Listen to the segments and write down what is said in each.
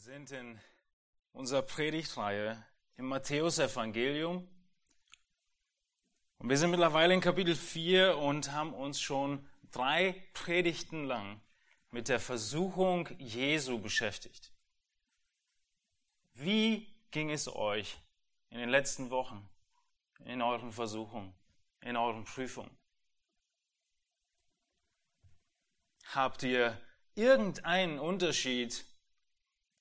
Wir sind in unserer Predigtreihe im Matthäusevangelium. Und wir sind mittlerweile in Kapitel 4 und haben uns schon drei Predigten lang mit der Versuchung Jesu beschäftigt. Wie ging es euch in den letzten Wochen in euren Versuchungen, in euren Prüfungen? Habt ihr irgendeinen Unterschied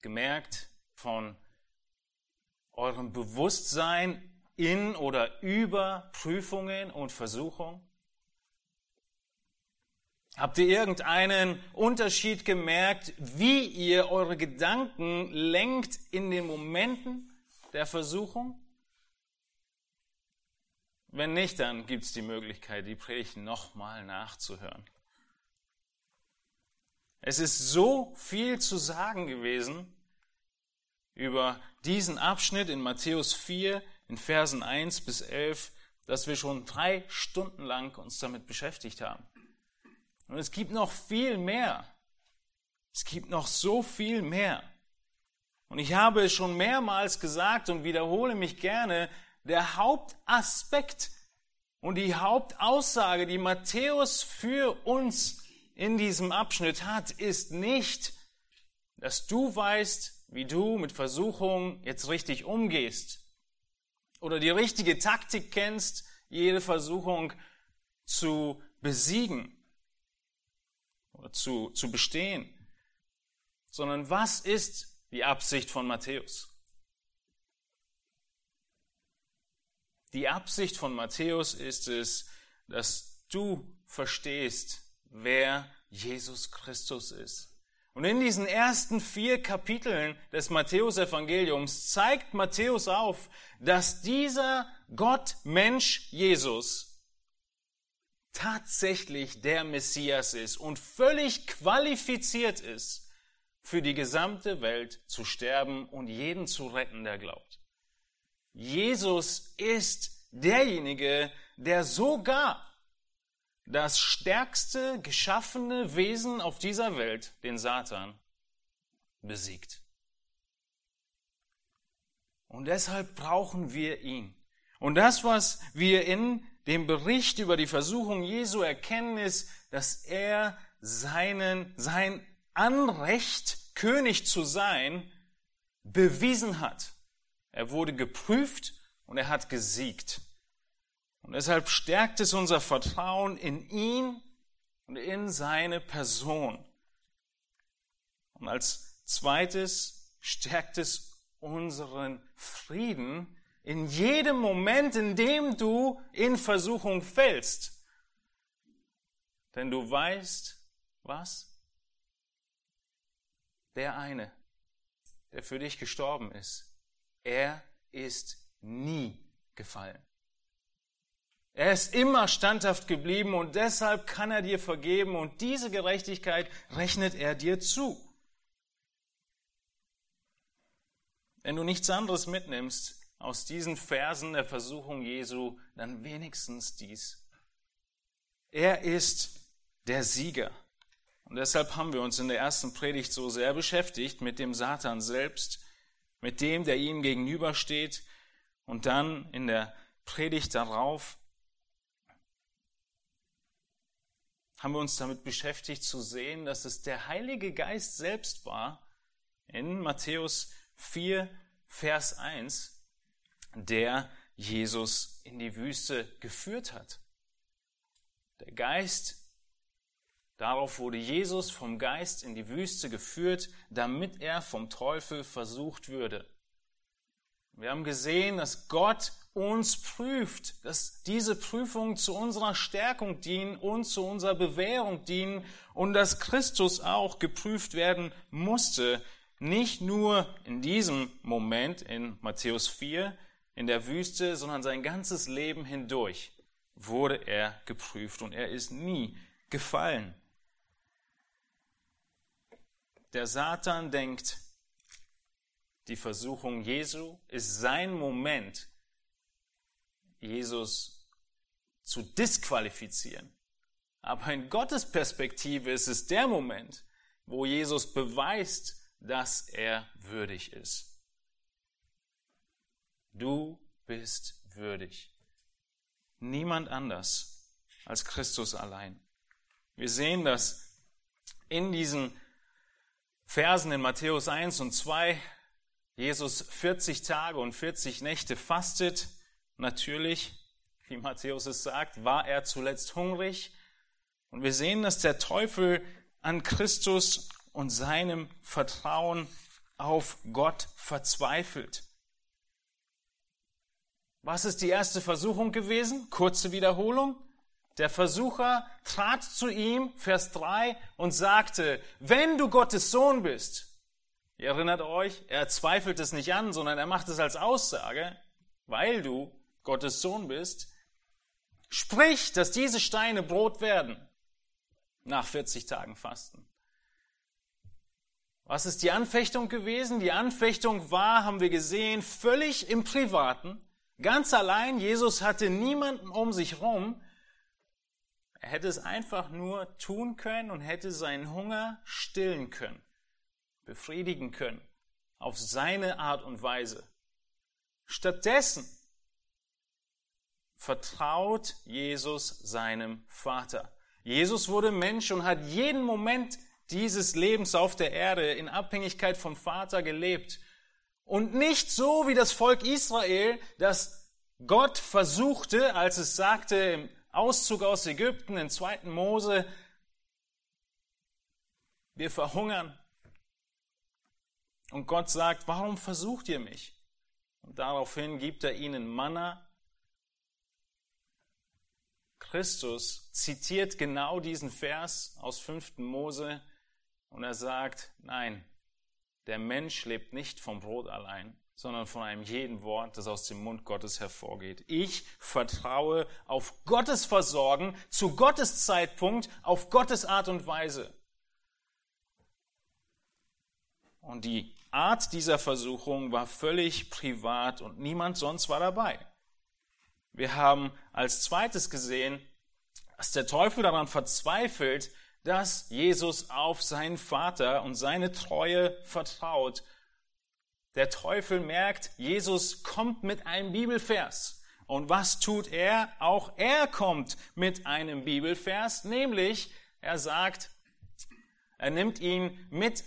gemerkt von eurem Bewusstsein in oder über Prüfungen und Versuchungen? Habt ihr irgendeinen Unterschied gemerkt, wie ihr eure Gedanken lenkt in den Momenten der Versuchung? Wenn nicht, dann gibt es die Möglichkeit, die Predigt nochmal nachzuhören. Es ist so viel zu sagen gewesen über diesen Abschnitt in Matthäus 4 in Versen 1 bis 11, dass wir schon drei Stunden lang uns damit beschäftigt haben. Und es gibt noch viel mehr. Es gibt noch so viel mehr. Und ich habe es schon mehrmals gesagt und wiederhole mich gerne, der Hauptaspekt und die Hauptaussage, die Matthäus für uns in diesem Abschnitt hat, ist nicht, dass du weißt, wie du mit Versuchungen jetzt richtig umgehst oder die richtige Taktik kennst, jede Versuchung zu besiegen oder zu, zu bestehen, sondern was ist die Absicht von Matthäus? Die Absicht von Matthäus ist es, dass du verstehst, wer Jesus Christus ist. Und in diesen ersten vier Kapiteln des Matthäusevangeliums zeigt Matthäus auf, dass dieser Gott Mensch Jesus tatsächlich der Messias ist und völlig qualifiziert ist, für die gesamte Welt zu sterben und jeden zu retten, der glaubt. Jesus ist derjenige, der sogar das stärkste geschaffene Wesen auf dieser Welt, den Satan, besiegt. Und deshalb brauchen wir ihn. Und das, was wir in dem Bericht über die Versuchung Jesu erkennen, ist, dass er seinen, sein Anrecht, König zu sein, bewiesen hat. Er wurde geprüft und er hat gesiegt. Und deshalb stärkt es unser Vertrauen in ihn und in seine Person. Und als zweites stärkt es unseren Frieden in jedem Moment, in dem du in Versuchung fällst. Denn du weißt, was? Der eine, der für dich gestorben ist, er ist nie gefallen. Er ist immer standhaft geblieben und deshalb kann er dir vergeben und diese Gerechtigkeit rechnet er dir zu. Wenn du nichts anderes mitnimmst aus diesen Versen der Versuchung Jesu, dann wenigstens dies. Er ist der Sieger. Und deshalb haben wir uns in der ersten Predigt so sehr beschäftigt mit dem Satan selbst, mit dem, der ihm gegenübersteht. Und dann in der Predigt darauf haben wir uns damit beschäftigt zu sehen, dass es der Heilige Geist selbst war, in Matthäus 4, Vers 1, der Jesus in die Wüste geführt hat. Der Geist, darauf wurde Jesus vom Geist in die Wüste geführt, damit er vom Teufel versucht würde. Wir haben gesehen, dass Gott uns prüft, dass diese Prüfungen zu unserer Stärkung dienen und zu unserer Bewährung dienen und dass Christus auch geprüft werden musste, nicht nur in diesem Moment in Matthäus 4 in der Wüste, sondern sein ganzes Leben hindurch wurde er geprüft und er ist nie gefallen. Der Satan denkt, die Versuchung Jesu ist sein Moment, Jesus zu disqualifizieren. Aber in Gottes Perspektive ist es der Moment, wo Jesus beweist, dass er würdig ist. Du bist würdig. Niemand anders als Christus allein. Wir sehen das in diesen Versen in Matthäus 1 und 2. Jesus 40 Tage und 40 Nächte fastet. Natürlich, wie Matthäus es sagt, war er zuletzt hungrig. Und wir sehen, dass der Teufel an Christus und seinem Vertrauen auf Gott verzweifelt. Was ist die erste Versuchung gewesen? Kurze Wiederholung. Der Versucher trat zu ihm, Vers 3, und sagte, wenn du Gottes Sohn bist, ihr erinnert euch, er zweifelt es nicht an, sondern er macht es als Aussage, weil du Gottes Sohn bist, sprich, dass diese Steine Brot werden nach 40 Tagen Fasten. Was ist die Anfechtung gewesen? Die Anfechtung war, haben wir gesehen, völlig im Privaten, ganz allein. Jesus hatte niemanden um sich herum. Er hätte es einfach nur tun können und hätte seinen Hunger stillen können, befriedigen können, auf seine Art und Weise. Stattdessen vertraut Jesus seinem Vater. Jesus wurde Mensch und hat jeden Moment dieses Lebens auf der Erde in Abhängigkeit vom Vater gelebt. Und nicht so wie das Volk Israel, das Gott versuchte, als es sagte im Auszug aus Ägypten in 2. Mose, wir verhungern. Und Gott sagt, warum versucht ihr mich? Und daraufhin gibt er ihnen Manna. Christus zitiert genau diesen Vers aus 5. Mose und er sagt, nein, der Mensch lebt nicht vom Brot allein, sondern von einem jeden Wort, das aus dem Mund Gottes hervorgeht. Ich vertraue auf Gottes Versorgen, zu Gottes Zeitpunkt, auf Gottes Art und Weise. Und die Art dieser Versuchung war völlig privat und niemand sonst war dabei. Wir haben als zweites gesehen, dass der Teufel daran verzweifelt, dass Jesus auf seinen Vater und seine Treue vertraut. Der Teufel merkt, Jesus kommt mit einem Bibelvers. Und was tut er? Auch er kommt mit einem Bibelvers, nämlich er sagt, er nimmt ihn mit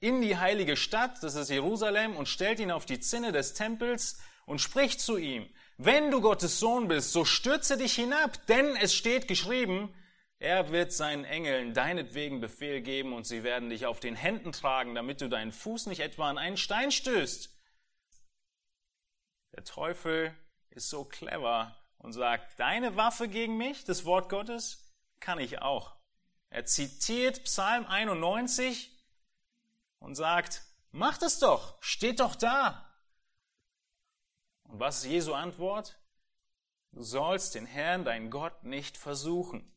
in die heilige Stadt, das ist Jerusalem, und stellt ihn auf die Zinne des Tempels und spricht zu ihm, wenn du Gottes Sohn bist, so stürze dich hinab, denn es steht geschrieben, er wird seinen Engeln deinetwegen Befehl geben und sie werden dich auf den Händen tragen, damit du deinen Fuß nicht etwa an einen Stein stößt. Der Teufel ist so clever und sagt, deine Waffe gegen mich, das Wort Gottes, kann ich auch. Er zitiert Psalm 91 und sagt, mach das doch, steht doch da. Und was ist Jesu Antwort? Du sollst den Herrn, dein Gott, nicht versuchen.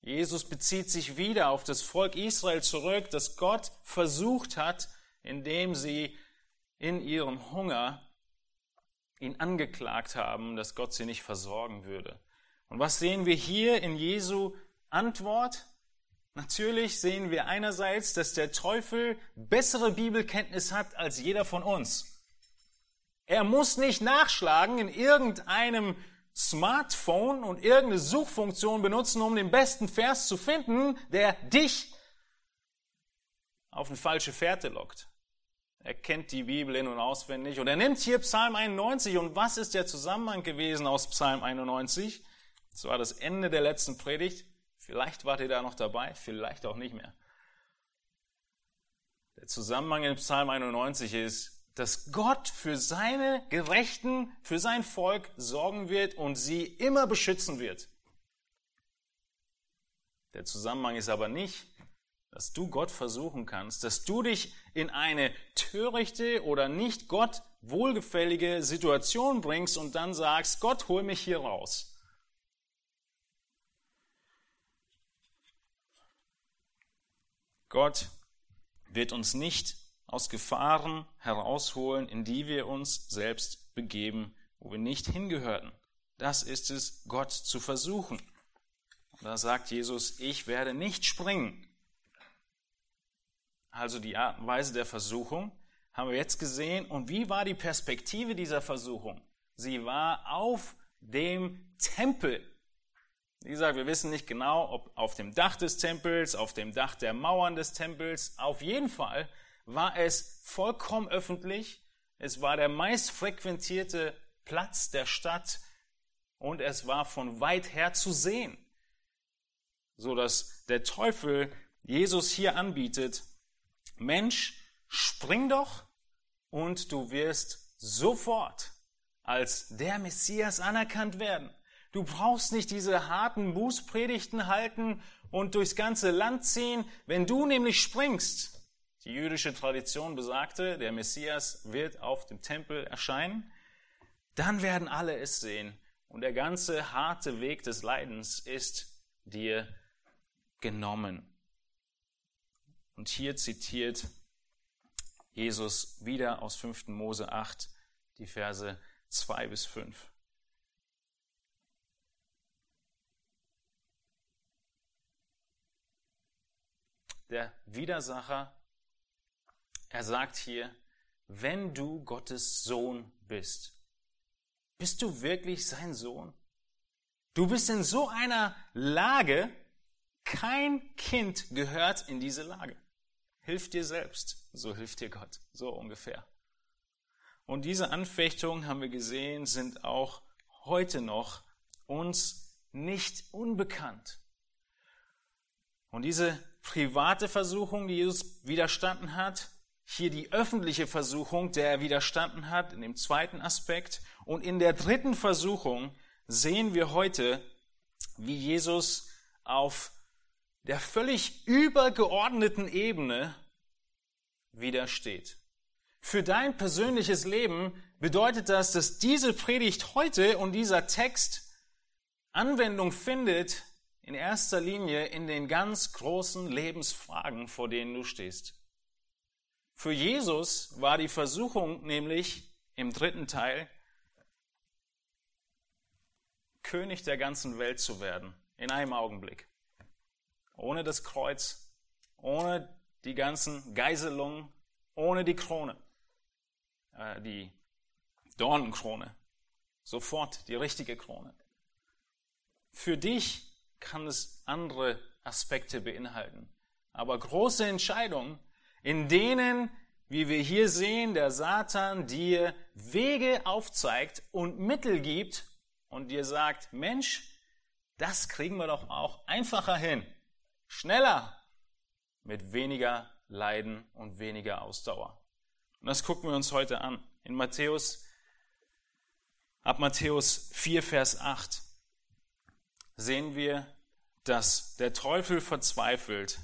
Jesus bezieht sich wieder auf das Volk Israel zurück, das Gott versucht hat, indem sie in ihrem Hunger ihn angeklagt haben, dass Gott sie nicht versorgen würde. Und was sehen wir hier in Jesu Antwort? Natürlich sehen wir einerseits, dass der Teufel bessere Bibelkenntnis hat als jeder von uns. Er muss nicht nachschlagen in irgendeinem Smartphone und irgendeine Suchfunktion benutzen, um den besten Vers zu finden, der dich auf eine falsche Fährte lockt. Er kennt die Bibel in- und auswendig und er nimmt hier Psalm 91 und was ist der Zusammenhang gewesen aus Psalm 91? Das war das Ende der letzten Predigt. Vielleicht wart ihr da noch dabei, vielleicht auch nicht mehr. Der Zusammenhang in Psalm 91 ist, dass Gott für seine Gerechten, für sein Volk sorgen wird und sie immer beschützen wird. Der Zusammenhang ist aber nicht, dass du Gott versuchen kannst, dass du dich in eine törichte oder nicht Gott wohlgefällige Situation bringst und dann sagst, Gott, hol mich hier raus. Gott wird uns nicht aus Gefahren herausholen, in die wir uns selbst begeben, wo wir nicht hingehören. Das ist es, Gott zu versuchen. Und da sagt Jesus, ich werde nicht springen. also die Art und Weise der Versuchung, haben wir jetzt gesehen. Und wie war die Perspektive dieser Versuchung? Sie war auf dem Tempel. Wie gesagt, wir wissen nicht genau, ob auf dem Dach des Tempels, auf dem Dach der Mauern des Tempels. Auf jeden Fall war es vollkommen öffentlich. Es war der meist frequentierte Platz der Stadt und es war von weit her zu sehen, so dass der Teufel Jesus hier anbietet, Mensch, spring doch und du wirst sofort als der Messias anerkannt werden. Du brauchst nicht diese harten Bußpredigten halten und durchs ganze Land ziehen. Wenn du nämlich springst, die jüdische Tradition besagte, der Messias wird auf dem Tempel erscheinen, dann werden alle es sehen und der ganze harte Weg des Leidens ist dir genommen. Und hier zitiert Jesus wieder aus 5. Mose 8 die Verse 2 bis 5. Der Widersacher, er sagt hier, wenn du Gottes Sohn bist, bist du wirklich sein Sohn? Du bist in so einer Lage, kein Kind gehört in diese Lage. Hilf dir selbst, so hilft dir Gott, so ungefähr. Und diese Anfechtungen, haben wir gesehen, sind auch heute noch uns nicht unbekannt. Und diese private Versuchung, die Jesus widerstanden hat, hier die öffentliche Versuchung, der er widerstanden hat, in dem zweiten Aspekt. Und in der dritten Versuchung sehen wir heute, wie Jesus auf der völlig übergeordneten Ebene widersteht. Für dein persönliches Leben bedeutet das, dass diese Predigt heute und dieser Text Anwendung findet in erster Linie in den ganz großen Lebensfragen, vor denen du stehst. Für Jesus war die Versuchung nämlich im dritten Teil, König der ganzen Welt zu werden, in einem Augenblick. Ohne das Kreuz, ohne die ganzen Geiselungen, ohne die Krone, äh, die Dornenkrone, sofort die richtige Krone. Für dich kann es andere Aspekte beinhalten, aber große Entscheidungen, in denen, wie wir hier sehen, der Satan dir Wege aufzeigt und Mittel gibt und dir sagt, Mensch, das kriegen wir doch auch einfacher hin, schneller, mit weniger Leiden und weniger Ausdauer. Und das gucken wir uns heute an. In Matthäus, ab Matthäus 4, Vers 8 sehen wir, dass der Teufel verzweifelt,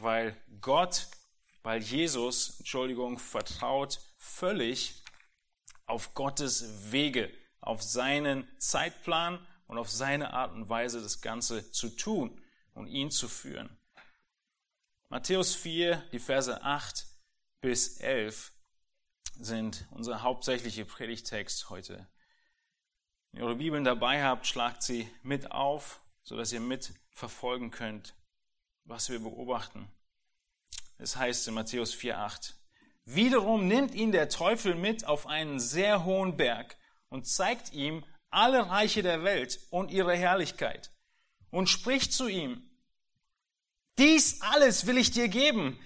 weil Gott, weil Jesus, Entschuldigung, vertraut völlig auf Gottes Wege, auf seinen Zeitplan und auf seine Art und Weise, das Ganze zu tun und ihn zu führen. Matthäus 4, die Verse 8 bis 11 sind unser hauptsächlicher Predigtext heute. Wenn ihr eure Bibeln dabei habt, schlagt sie mit auf, sodass ihr mitverfolgen könnt, was wir beobachten. Es heißt in Matthäus 4, 8, Wiederum nimmt ihn der Teufel mit auf einen sehr hohen Berg und zeigt ihm alle Reiche der Welt und ihre Herrlichkeit und spricht zu ihm, dies alles will ich dir geben,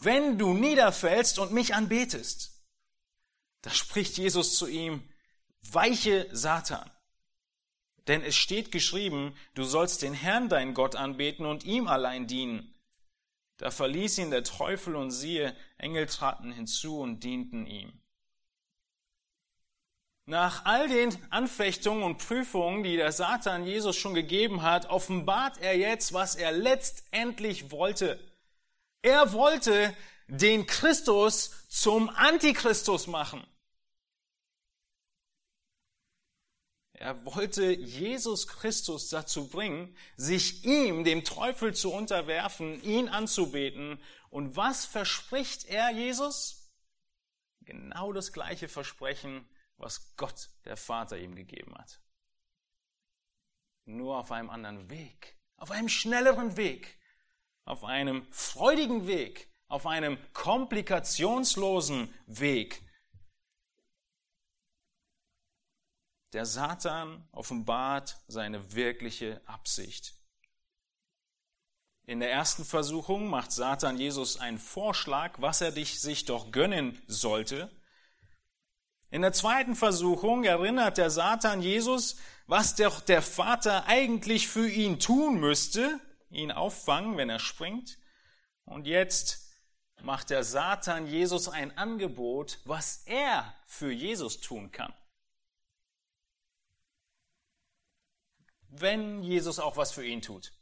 wenn du niederfällst und mich anbetest. Da spricht Jesus zu ihm, weiche Satan. Denn es steht geschrieben, du sollst den Herrn dein Gott anbeten und ihm allein dienen. Da verließ ihn der Teufel und siehe, Engel traten hinzu und dienten ihm. Nach all den Anfechtungen und Prüfungen, die der Satan Jesus schon gegeben hat, offenbart er jetzt, was er letztendlich wollte. Er wollte den Christus zum Antichristus machen. Er wollte Jesus Christus dazu bringen, sich ihm, dem Teufel zu unterwerfen, ihn anzubeten. Und was verspricht er Jesus? Genau das gleiche Versprechen, was Gott, der Vater, ihm gegeben hat. Nur auf einem anderen Weg, auf einem schnelleren Weg, auf einem freudigen Weg, auf einem komplikationslosen Weg. Der Satan offenbart seine wirkliche Absicht. In der ersten Versuchung macht Satan Jesus einen Vorschlag, was er dich, sich doch gönnen sollte. In der zweiten Versuchung erinnert der Satan Jesus, was doch der Vater eigentlich für ihn tun müsste, ihn auffangen, wenn er springt. Und jetzt macht der Satan Jesus ein Angebot, was er für Jesus tun kann. Wenn Jesus auch was für ihn tut.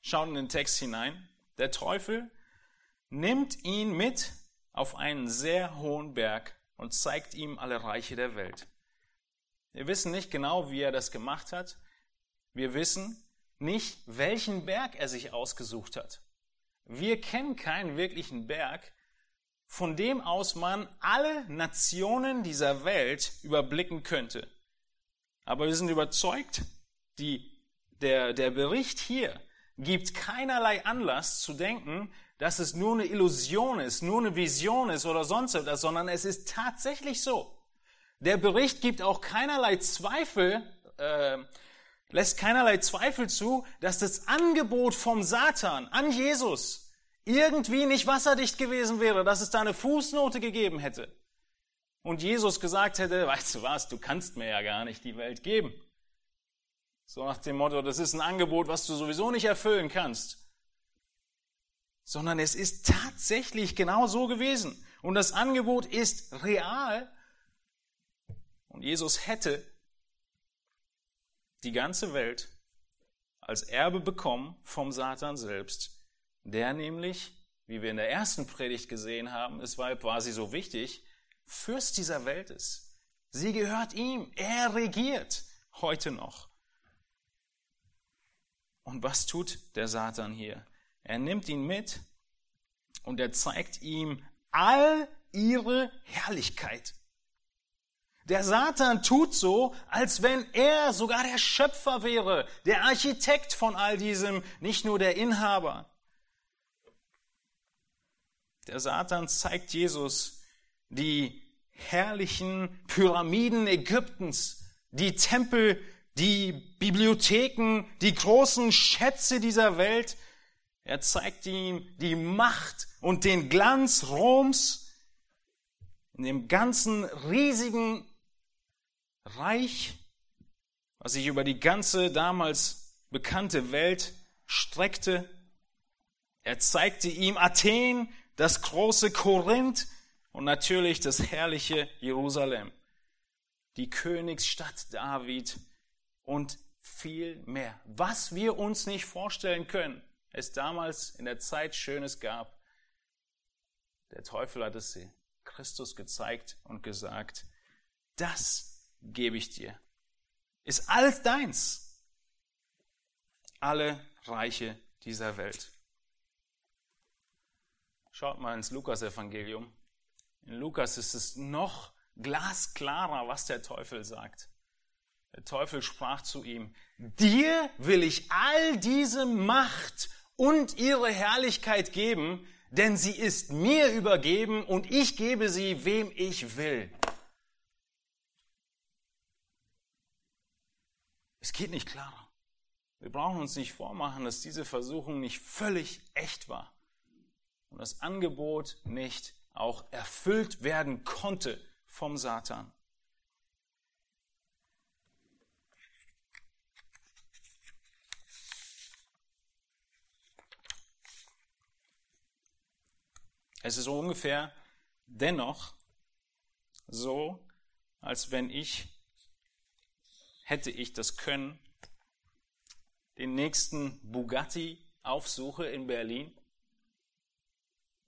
Schauen in den Text hinein. Der Teufel nimmt ihn mit auf einen sehr hohen Berg und zeigt ihm alle Reiche der Welt. Wir wissen nicht genau, wie er das gemacht hat. Wir wissen nicht, welchen Berg er sich ausgesucht hat. Wir kennen keinen wirklichen Berg, von dem aus man alle Nationen dieser Welt überblicken könnte. Aber wir sind überzeugt, die, der, der Bericht hier gibt keinerlei Anlass zu denken, dass es nur eine Illusion ist, nur eine Vision ist oder sonst etwas, sondern es ist tatsächlich so. Der Bericht gibt auch keinerlei Zweifel, äh, lässt keinerlei Zweifel zu, dass das Angebot vom Satan an Jesus irgendwie nicht wasserdicht gewesen wäre, dass es da eine Fußnote gegeben hätte. Und Jesus gesagt hätte, weißt du was, du kannst mir ja gar nicht die Welt geben. So nach dem Motto, das ist ein Angebot, was du sowieso nicht erfüllen kannst. Sondern es ist tatsächlich genau so gewesen. Und das Angebot ist real. Und Jesus hätte die ganze Welt als Erbe bekommen vom Satan selbst, der nämlich, wie wir in der ersten Predigt gesehen haben, es war quasi so wichtig, Fürst dieser Welt ist. Sie gehört ihm. Er regiert heute noch. Und was tut der Satan hier? Er nimmt ihn mit und er zeigt ihm all ihre Herrlichkeit. Der Satan tut so, als wenn er sogar der Schöpfer wäre, der Architekt von all diesem, nicht nur der Inhaber. Der Satan zeigt Jesus die herrlichen Pyramiden Ägyptens, die Tempel die Bibliotheken, die großen Schätze dieser Welt. Er zeigt ihm die Macht und den Glanz Roms in dem ganzen riesigen Reich, was sich über die ganze damals bekannte Welt streckte. Er zeigte ihm Athen, das große Korinth und natürlich das herrliche Jerusalem, die Königsstadt David, und viel mehr. Was wir uns nicht vorstellen können, es damals in der Zeit Schönes gab. Der Teufel hat es Christus gezeigt und gesagt, das gebe ich dir. Ist alles deins. Alle Reiche dieser Welt. Schaut mal ins Lukas-Evangelium. In Lukas ist es noch glasklarer, was der Teufel sagt. Der Teufel sprach zu ihm, dir will ich all diese Macht und ihre Herrlichkeit geben, denn sie ist mir übergeben und ich gebe sie, wem ich will. Es geht nicht klarer. Wir brauchen uns nicht vormachen, dass diese Versuchung nicht völlig echt war und das Angebot nicht auch erfüllt werden konnte vom Satan. Es ist ungefähr dennoch so, als wenn ich, hätte ich das Können, den nächsten Bugatti aufsuche in Berlin,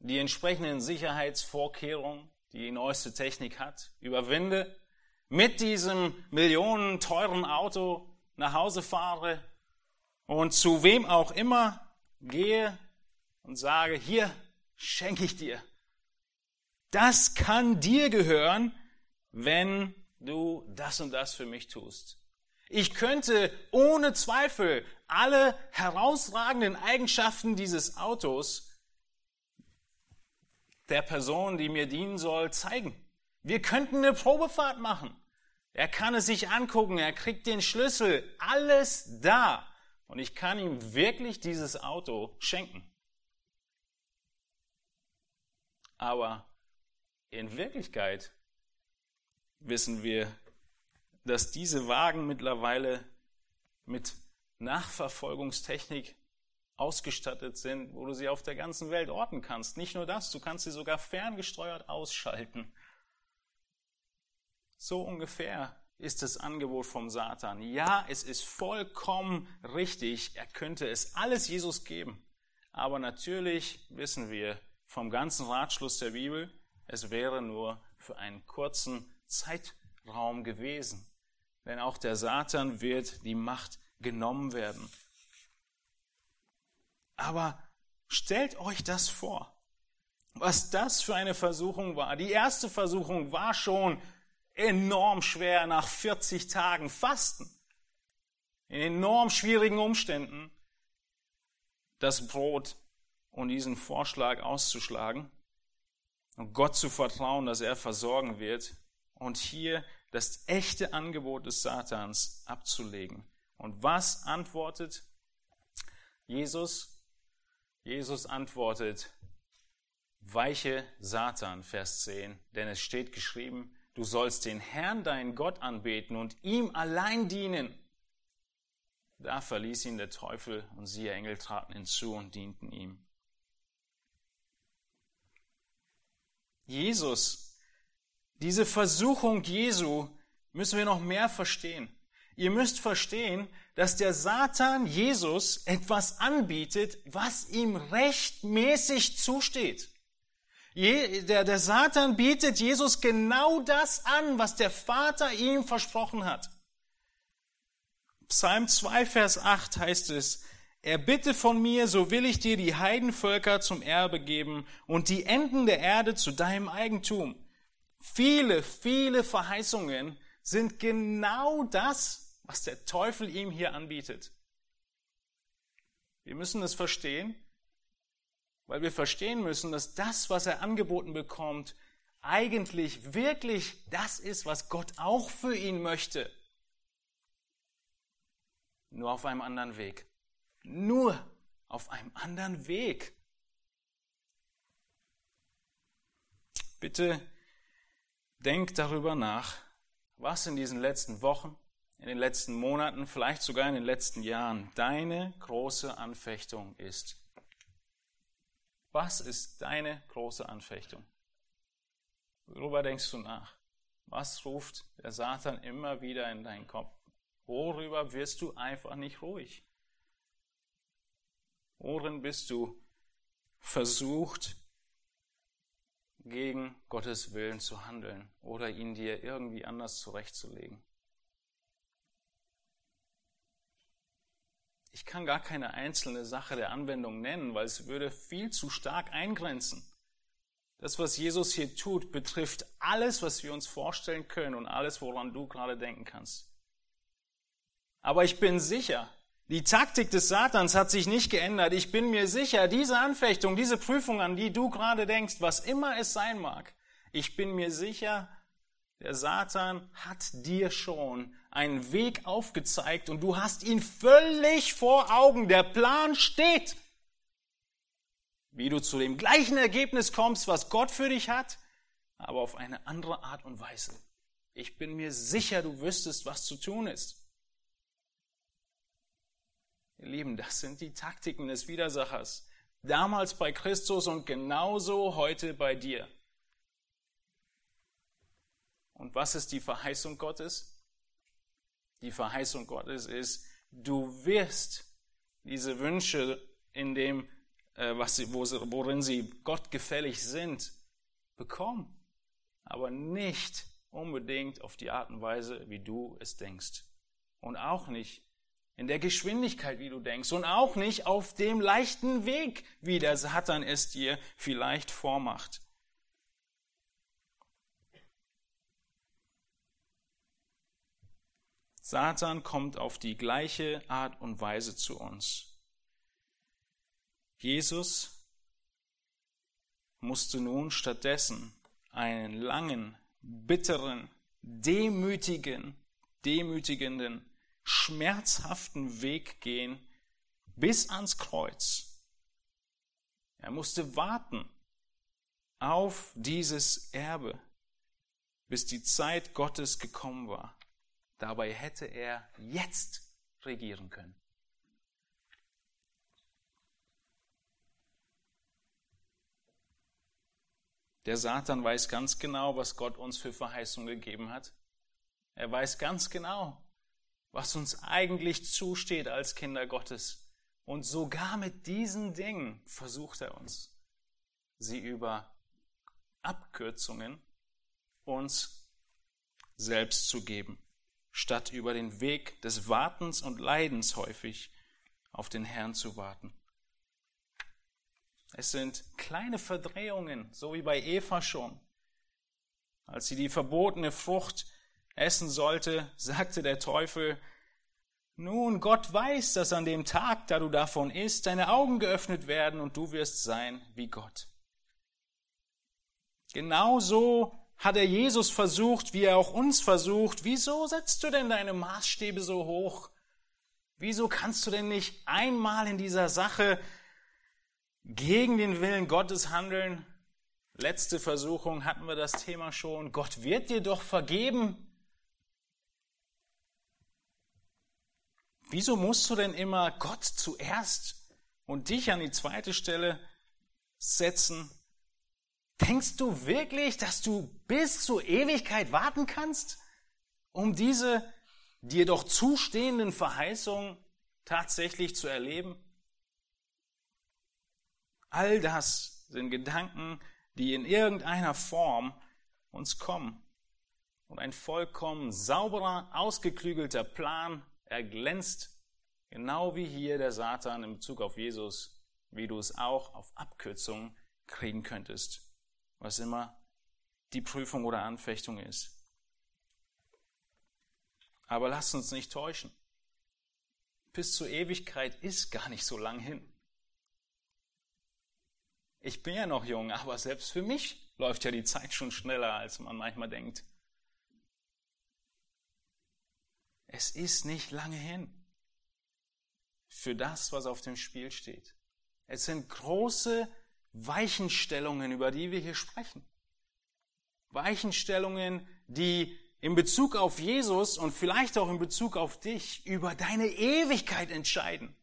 die entsprechenden Sicherheitsvorkehrungen, die neueste Technik hat, überwinde, mit diesem millionenteuren Auto nach Hause fahre und zu wem auch immer gehe und sage, hier, schenke ich dir. Das kann dir gehören, wenn du das und das für mich tust. Ich könnte ohne Zweifel alle herausragenden Eigenschaften dieses Autos der Person, die mir dienen soll, zeigen. Wir könnten eine Probefahrt machen. Er kann es sich angucken, er kriegt den Schlüssel, alles da. Und ich kann ihm wirklich dieses Auto schenken. Aber in Wirklichkeit wissen wir, dass diese Wagen mittlerweile mit Nachverfolgungstechnik ausgestattet sind, wo du sie auf der ganzen Welt orten kannst. Nicht nur das, du kannst sie sogar ferngesteuert ausschalten. So ungefähr ist das Angebot vom Satan. Ja, es ist vollkommen richtig, er könnte es alles Jesus geben. Aber natürlich wissen wir vom ganzen Ratschluss der Bibel, es wäre nur für einen kurzen Zeitraum gewesen. Denn auch der Satan wird die Macht genommen werden. Aber stellt euch das vor, was das für eine Versuchung war. Die erste Versuchung war schon enorm schwer nach 40 Tagen Fasten. In enorm schwierigen Umständen das Brot und diesen Vorschlag auszuschlagen und Gott zu vertrauen, dass er versorgen wird und hier das echte Angebot des Satans abzulegen. Und was antwortet Jesus? Jesus antwortet, weiche Satan, Vers 10, denn es steht geschrieben, du sollst den Herrn, deinen Gott, anbeten und ihm allein dienen. Da verließ ihn der Teufel und siehe Engel traten hinzu und dienten ihm. Jesus, diese Versuchung Jesu müssen wir noch mehr verstehen. Ihr müsst verstehen, dass der Satan Jesus etwas anbietet, was ihm rechtmäßig zusteht. Der, der Satan bietet Jesus genau das an, was der Vater ihm versprochen hat. Psalm 2, Vers 8 heißt es, er bitte von mir, so will ich dir die Heidenvölker zum Erbe geben und die Enden der Erde zu deinem Eigentum. Viele, viele Verheißungen sind genau das, was der Teufel ihm hier anbietet. Wir müssen es verstehen, weil wir verstehen müssen, dass das, was er angeboten bekommt, eigentlich wirklich das ist, was Gott auch für ihn möchte. Nur auf einem anderen Weg. Nur auf einem anderen Weg. Bitte denkt darüber nach, was in diesen letzten Wochen, in den letzten Monaten, vielleicht sogar in den letzten Jahren deine große Anfechtung ist. Was ist deine große Anfechtung? Worüber denkst du nach? Was ruft der Satan immer wieder in deinen Kopf? Worüber wirst du einfach nicht ruhig? Worin bist du versucht, gegen Gottes Willen zu handeln oder ihn dir irgendwie anders zurechtzulegen? Ich kann gar keine einzelne Sache der Anwendung nennen, weil es würde viel zu stark eingrenzen. Das, was Jesus hier tut, betrifft alles, was wir uns vorstellen können und alles, woran du gerade denken kannst. Aber ich bin sicher, die Taktik des Satans hat sich nicht geändert. Ich bin mir sicher, diese Anfechtung, diese Prüfung, an die du gerade denkst, was immer es sein mag, ich bin mir sicher, der Satan hat dir schon einen Weg aufgezeigt und du hast ihn völlig vor Augen. Der Plan steht. Wie du zu dem gleichen Ergebnis kommst, was Gott für dich hat, aber auf eine andere Art und Weise. Ich bin mir sicher, du wüsstest, was zu tun ist. Ihr Lieben, das sind die Taktiken des Widersachers. Damals bei Christus und genauso heute bei dir. Und was ist die Verheißung Gottes? Die Verheißung Gottes ist, du wirst diese Wünsche in dem, äh, was sie, wo, worin sie Gott gefällig sind, bekommen. Aber nicht unbedingt auf die Art und Weise, wie du es denkst. Und auch nicht in der Geschwindigkeit, wie du denkst. Und auch nicht auf dem leichten Weg, wie der Satan es dir vielleicht vormacht. Satan kommt auf die gleiche Art und Weise zu uns. Jesus musste nun stattdessen einen langen, bitteren, demütigen, demütigenden, schmerzhaften Weg gehen bis ans Kreuz. Er musste warten auf dieses Erbe, bis die Zeit Gottes gekommen war. Dabei hätte er jetzt regieren können. Der Satan weiß ganz genau, was Gott uns für Verheißung gegeben hat. Er weiß ganz genau, was uns eigentlich zusteht als Kinder Gottes. Und sogar mit diesen Dingen versucht er uns, sie über Abkürzungen uns selbst zu geben, statt über den Weg des Wartens und Leidens häufig auf den Herrn zu warten. Es sind kleine Verdrehungen, so wie bei Eva schon. Als sie die verbotene Frucht essen sollte, sagte der Teufel, nun, Gott weiß, dass an dem Tag, da du davon isst, deine Augen geöffnet werden und du wirst sein wie Gott. Genauso hat er Jesus versucht, wie er auch uns versucht. Wieso setzt du denn deine Maßstäbe so hoch? Wieso kannst du denn nicht einmal in dieser Sache gegen den Willen Gottes handeln. Letzte Versuchung hatten wir das Thema schon. Gott wird dir doch vergeben. Wieso musst du denn immer Gott zuerst und dich an die zweite Stelle setzen? Denkst du wirklich, dass du bis zur Ewigkeit warten kannst, um diese dir doch zustehenden Verheißungen tatsächlich zu erleben? All das sind Gedanken, die in irgendeiner Form uns kommen. Und ein vollkommen sauberer, ausgeklügelter Plan erglänzt, genau wie hier der Satan in Bezug auf Jesus, wie du es auch auf Abkürzungen kriegen könntest, was immer die Prüfung oder Anfechtung ist. Aber lasst uns nicht täuschen. Bis zur Ewigkeit ist gar nicht so lang hin. Ich bin ja noch jung, aber selbst für mich läuft ja die Zeit schon schneller, als man manchmal denkt. Es ist nicht lange hin für das, was auf dem Spiel steht. Es sind große Weichenstellungen, über die wir hier sprechen. Weichenstellungen, die in Bezug auf Jesus und vielleicht auch in Bezug auf dich über deine Ewigkeit entscheiden.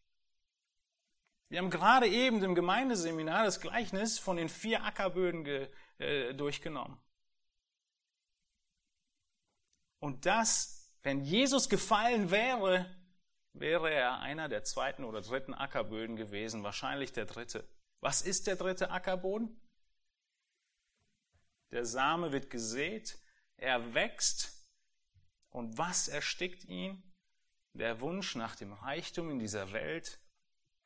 Wir haben gerade eben im Gemeindeseminar das Gleichnis von den vier Ackerböden äh, durchgenommen. Und das, wenn Jesus gefallen wäre, wäre er einer der zweiten oder dritten Ackerböden gewesen, wahrscheinlich der dritte. Was ist der dritte Ackerboden? Der Same wird gesät, er wächst und was erstickt ihn? Der Wunsch nach dem Reichtum in dieser Welt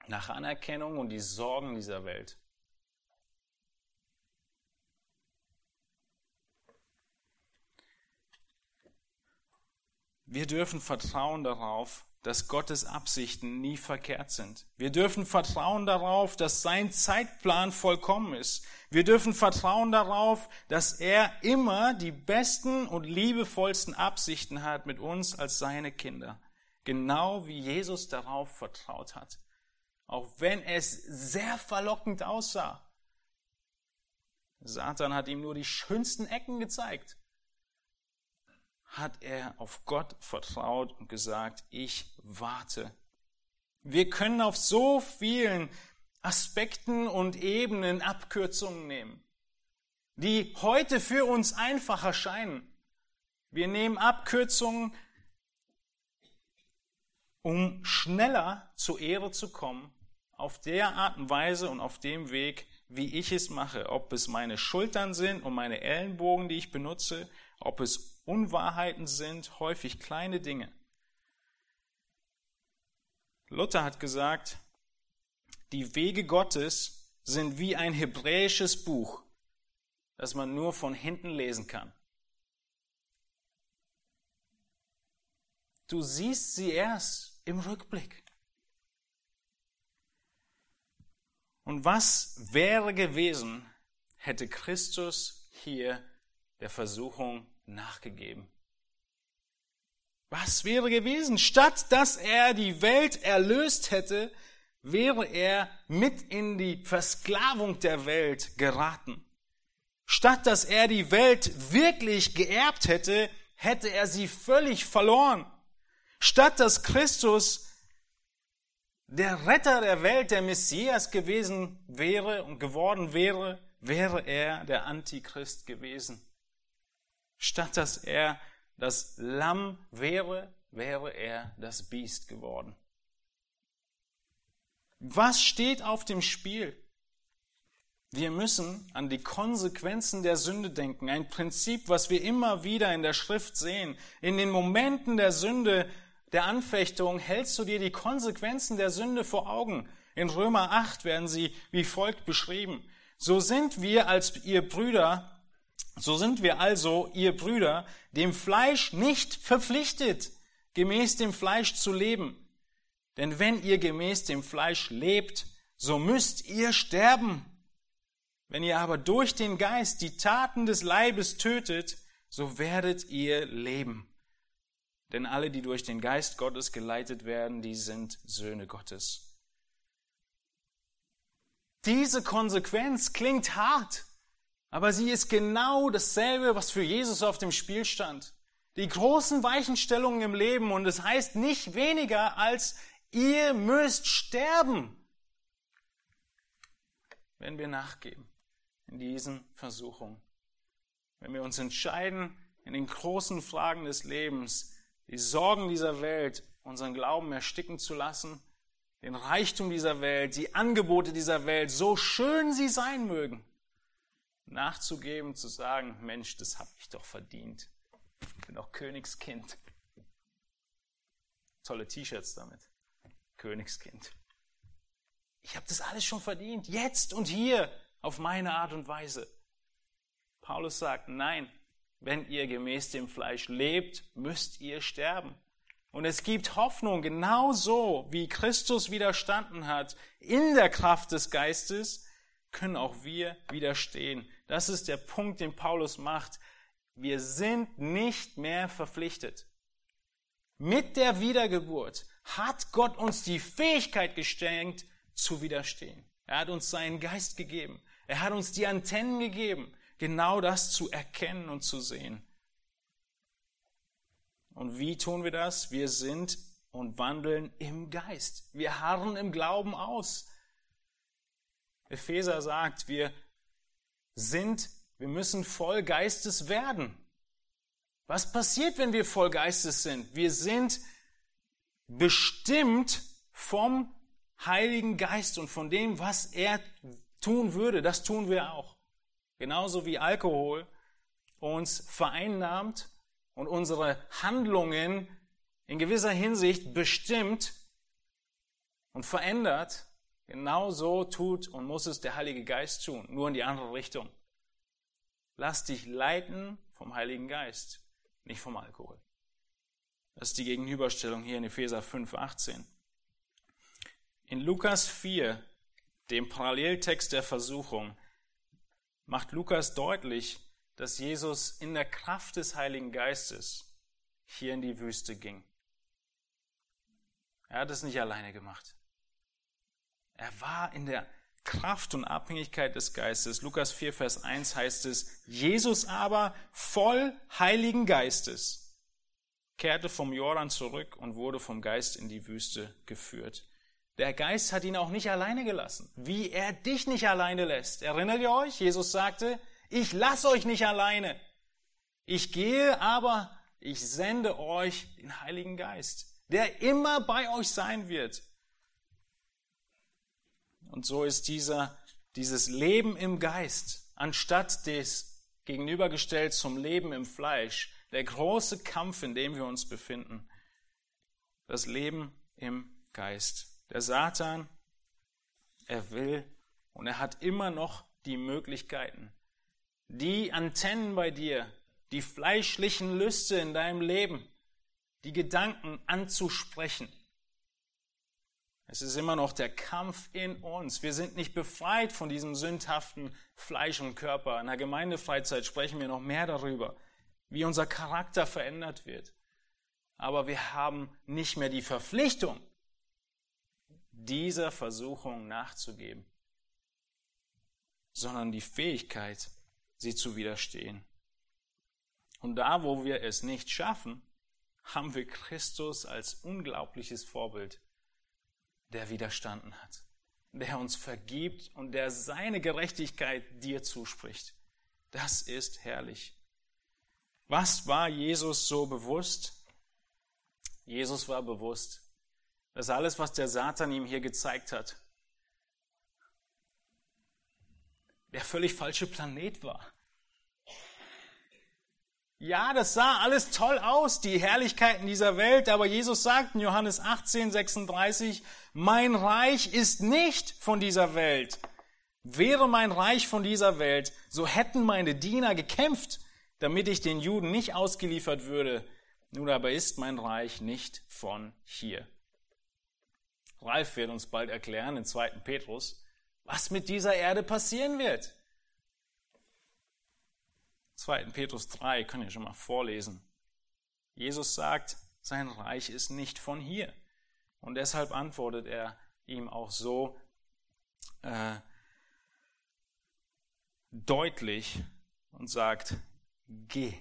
nach Anerkennung und die Sorgen dieser Welt. Wir dürfen vertrauen darauf, dass Gottes Absichten nie verkehrt sind. Wir dürfen vertrauen darauf, dass sein Zeitplan vollkommen ist. Wir dürfen vertrauen darauf, dass er immer die besten und liebevollsten Absichten hat mit uns als seine Kinder. Genau wie Jesus darauf vertraut hat auch wenn es sehr verlockend aussah. Satan hat ihm nur die schönsten Ecken gezeigt. Hat er auf Gott vertraut und gesagt, ich warte. Wir können auf so vielen Aspekten und Ebenen Abkürzungen nehmen, die heute für uns einfach erscheinen. Wir nehmen Abkürzungen, um schneller zur Ehre zu kommen, auf der Art und Weise und auf dem Weg, wie ich es mache. Ob es meine Schultern sind und meine Ellenbogen, die ich benutze, ob es Unwahrheiten sind, häufig kleine Dinge. Luther hat gesagt, die Wege Gottes sind wie ein hebräisches Buch, das man nur von hinten lesen kann. Du siehst sie erst im Rückblick. Und was wäre gewesen, hätte Christus hier der Versuchung nachgegeben? Was wäre gewesen? Statt dass er die Welt erlöst hätte, wäre er mit in die Versklavung der Welt geraten. Statt dass er die Welt wirklich geerbt hätte, hätte er sie völlig verloren. Statt dass Christus der Retter der Welt, der Messias gewesen wäre und geworden wäre, wäre er der Antichrist gewesen. Statt dass er das Lamm wäre, wäre er das Biest geworden. Was steht auf dem Spiel? Wir müssen an die Konsequenzen der Sünde denken. Ein Prinzip, was wir immer wieder in der Schrift sehen. In den Momenten der Sünde, der Anfechtung, hältst du dir die Konsequenzen der Sünde vor Augen. In Römer 8 werden sie wie folgt beschrieben. So sind wir als ihr Brüder, so sind wir also, ihr Brüder, dem Fleisch nicht verpflichtet, gemäß dem Fleisch zu leben. Denn wenn ihr gemäß dem Fleisch lebt, so müsst ihr sterben. Wenn ihr aber durch den Geist die Taten des Leibes tötet, so werdet ihr leben. Denn alle, die durch den Geist Gottes geleitet werden, die sind Söhne Gottes. Diese Konsequenz klingt hart, aber sie ist genau dasselbe, was für Jesus auf dem Spiel stand. Die großen Weichenstellungen im Leben und es heißt nicht weniger als ihr müsst sterben, wenn wir nachgeben in diesen Versuchungen. Wenn wir uns entscheiden, in den großen Fragen des Lebens, die Sorgen dieser Welt, unseren Glauben ersticken zu lassen, den Reichtum dieser Welt, die Angebote dieser Welt, so schön sie sein mögen, nachzugeben, zu sagen, Mensch, das habe ich doch verdient. Ich bin doch Königskind. Tolle T-Shirts damit. Königskind. Ich habe das alles schon verdient, jetzt und hier auf meine Art und Weise. Paulus sagt, nein, wenn ihr gemäß dem Fleisch lebt, müsst ihr sterben. Und es gibt Hoffnung, genauso wie Christus widerstanden hat in der Kraft des Geistes, können auch wir widerstehen. Das ist der Punkt, den Paulus macht. Wir sind nicht mehr verpflichtet. Mit der Wiedergeburt hat Gott uns die Fähigkeit geschenkt, zu widerstehen. Er hat uns seinen Geist gegeben. Er hat uns die Antennen gegeben, genau das zu erkennen und zu sehen. Und wie tun wir das? Wir sind und wandeln im Geist. Wir harren im Glauben aus. Epheser sagt, wir sind, wir müssen voll Geistes werden. Was passiert, wenn wir voll Geistes sind? Wir sind bestimmt vom Heiligen Geist und von dem, was er tun würde, das tun wir auch. Genauso wie Alkohol uns vereinnahmt und unsere Handlungen in gewisser Hinsicht bestimmt und verändert, genauso tut und muss es der Heilige Geist tun, nur in die andere Richtung. Lass dich leiten vom Heiligen Geist, nicht vom Alkohol. Das ist die Gegenüberstellung hier in Epheser 5, 18. In Lukas 4 dem Paralleltext der Versuchung, macht Lukas deutlich, dass Jesus in der Kraft des Heiligen Geistes hier in die Wüste ging. Er hat es nicht alleine gemacht. Er war in der Kraft und Abhängigkeit des Geistes. Lukas 4, Vers 1 heißt es, Jesus aber voll Heiligen Geistes kehrte vom Jordan zurück und wurde vom Geist in die Wüste geführt. Der Geist hat ihn auch nicht alleine gelassen, wie er dich nicht alleine lässt. Erinnert ihr euch? Jesus sagte, ich lasse euch nicht alleine. Ich gehe, aber ich sende euch den Heiligen Geist, der immer bei euch sein wird. Und so ist dieser, dieses Leben im Geist, anstatt des gegenübergestellt zum Leben im Fleisch, der große Kampf, in dem wir uns befinden. Das Leben im Geist. Der Satan, er will und er hat immer noch die Möglichkeiten. Die Antennen bei dir, die fleischlichen Lüste in deinem Leben, die Gedanken anzusprechen. Es ist immer noch der Kampf in uns. Wir sind nicht befreit von diesem sündhaften Fleisch und Körper. In der Gemeindefreizeit sprechen wir noch mehr darüber, wie unser Charakter verändert wird. Aber wir haben nicht mehr die Verpflichtung, dieser Versuchung nachzugeben, sondern die Fähigkeit, sie zu widerstehen. Und da, wo wir es nicht schaffen, haben wir Christus als unglaubliches Vorbild, der widerstanden hat, der uns vergibt und der seine Gerechtigkeit dir zuspricht. Das ist herrlich. Was war Jesus so bewusst? Jesus war bewusst, dass alles, was der Satan ihm hier gezeigt hat, der völlig falsche Planet war. Ja, das sah alles toll aus, die Herrlichkeiten dieser Welt, aber Jesus sagt in Johannes 18, 36, mein Reich ist nicht von dieser Welt. Wäre mein Reich von dieser Welt, so hätten meine Diener gekämpft, damit ich den Juden nicht ausgeliefert würde. Nun aber ist mein Reich nicht von hier. Ralf wird uns bald erklären in 2. Petrus, was mit dieser Erde passieren wird. 2. Petrus 3, könnt ihr schon mal vorlesen. Jesus sagt, sein Reich ist nicht von hier. Und deshalb antwortet er ihm auch so äh, deutlich und sagt, geh,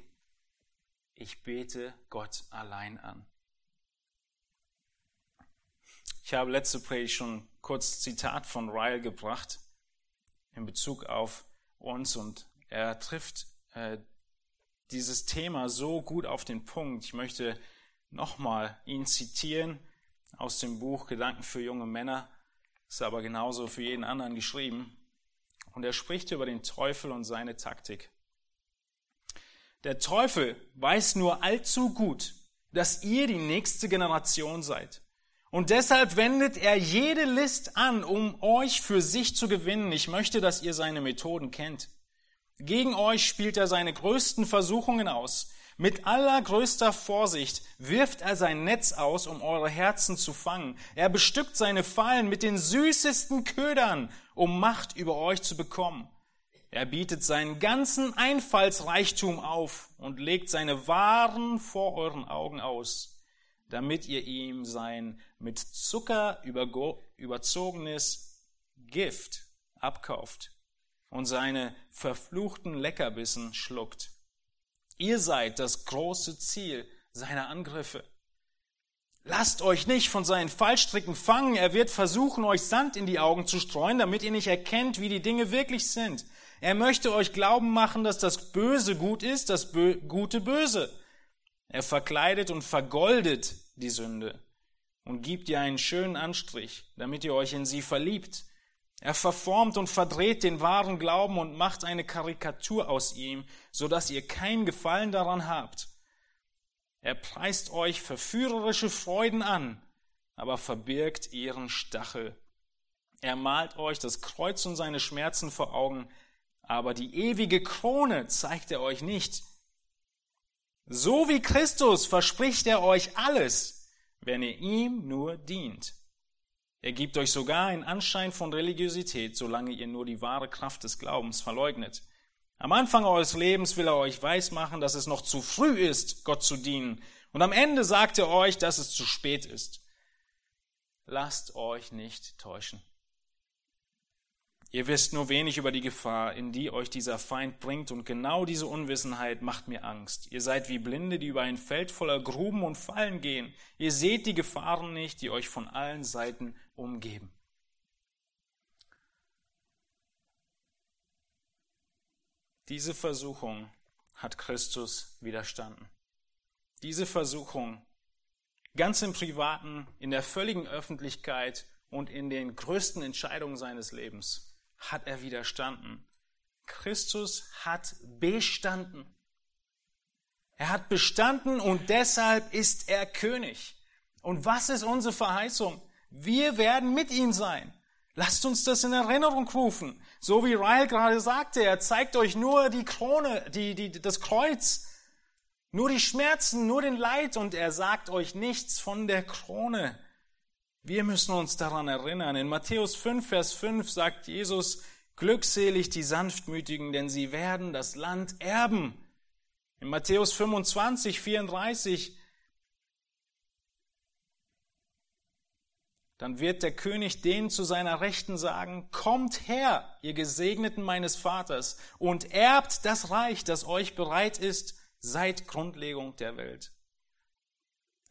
ich bete Gott allein an. Ich habe letzte Predigt schon kurz Zitat von Ryle gebracht in Bezug auf uns und er trifft äh, dieses Thema so gut auf den Punkt. Ich möchte nochmal ihn zitieren aus dem Buch Gedanken für junge Männer, ist aber genauso für jeden anderen geschrieben. Und er spricht über den Teufel und seine Taktik. Der Teufel weiß nur allzu gut, dass ihr die nächste Generation seid. Und deshalb wendet er jede List an, um euch für sich zu gewinnen. Ich möchte, dass ihr seine Methoden kennt. Gegen euch spielt er seine größten Versuchungen aus. Mit allergrößter Vorsicht wirft er sein Netz aus, um eure Herzen zu fangen. Er bestückt seine Fallen mit den süßesten Ködern, um Macht über euch zu bekommen. Er bietet seinen ganzen Einfallsreichtum auf und legt seine Waren vor euren Augen aus, damit ihr ihm sein mit Zucker überzogenes Gift abkauft und seine verfluchten Leckerbissen schluckt. Ihr seid das große Ziel seiner Angriffe. Lasst euch nicht von seinen Fallstricken fangen. Er wird versuchen, euch Sand in die Augen zu streuen, damit ihr nicht erkennt, wie die Dinge wirklich sind. Er möchte euch glauben machen, dass das Böse gut ist, das Bö Gute böse. Er verkleidet und vergoldet die Sünde und gibt ihr einen schönen Anstrich, damit ihr euch in sie verliebt. Er verformt und verdreht den wahren Glauben und macht eine Karikatur aus ihm, so dass ihr kein Gefallen daran habt. Er preist euch verführerische Freuden an, aber verbirgt ihren Stachel. Er malt euch das Kreuz und seine Schmerzen vor Augen, aber die ewige Krone zeigt er euch nicht. So wie Christus verspricht er euch alles, wenn ihr ihm nur dient. Er gibt euch sogar einen Anschein von Religiosität, solange ihr nur die wahre Kraft des Glaubens verleugnet. Am Anfang eures Lebens will er euch weismachen, dass es noch zu früh ist, Gott zu dienen. Und am Ende sagt er euch, dass es zu spät ist. Lasst euch nicht täuschen. Ihr wisst nur wenig über die Gefahr, in die euch dieser Feind bringt, und genau diese Unwissenheit macht mir Angst. Ihr seid wie Blinde, die über ein Feld voller Gruben und Fallen gehen. Ihr seht die Gefahren nicht, die euch von allen Seiten umgeben. Diese Versuchung hat Christus widerstanden. Diese Versuchung ganz im Privaten, in der völligen Öffentlichkeit und in den größten Entscheidungen seines Lebens hat er widerstanden. Christus hat bestanden. Er hat bestanden und deshalb ist er König. Und was ist unsere Verheißung? Wir werden mit ihm sein. Lasst uns das in Erinnerung rufen. So wie Ryle gerade sagte, er zeigt euch nur die Krone, die, die, das Kreuz. Nur die Schmerzen, nur den Leid und er sagt euch nichts von der Krone. Wir müssen uns daran erinnern. In Matthäus 5, Vers 5 sagt Jesus, glückselig die Sanftmütigen, denn sie werden das Land erben. In Matthäus 25, 34 Dann wird der König denen zu seiner Rechten sagen, kommt her, ihr Gesegneten meines Vaters, und erbt das Reich, das euch bereit ist seit Grundlegung der Welt.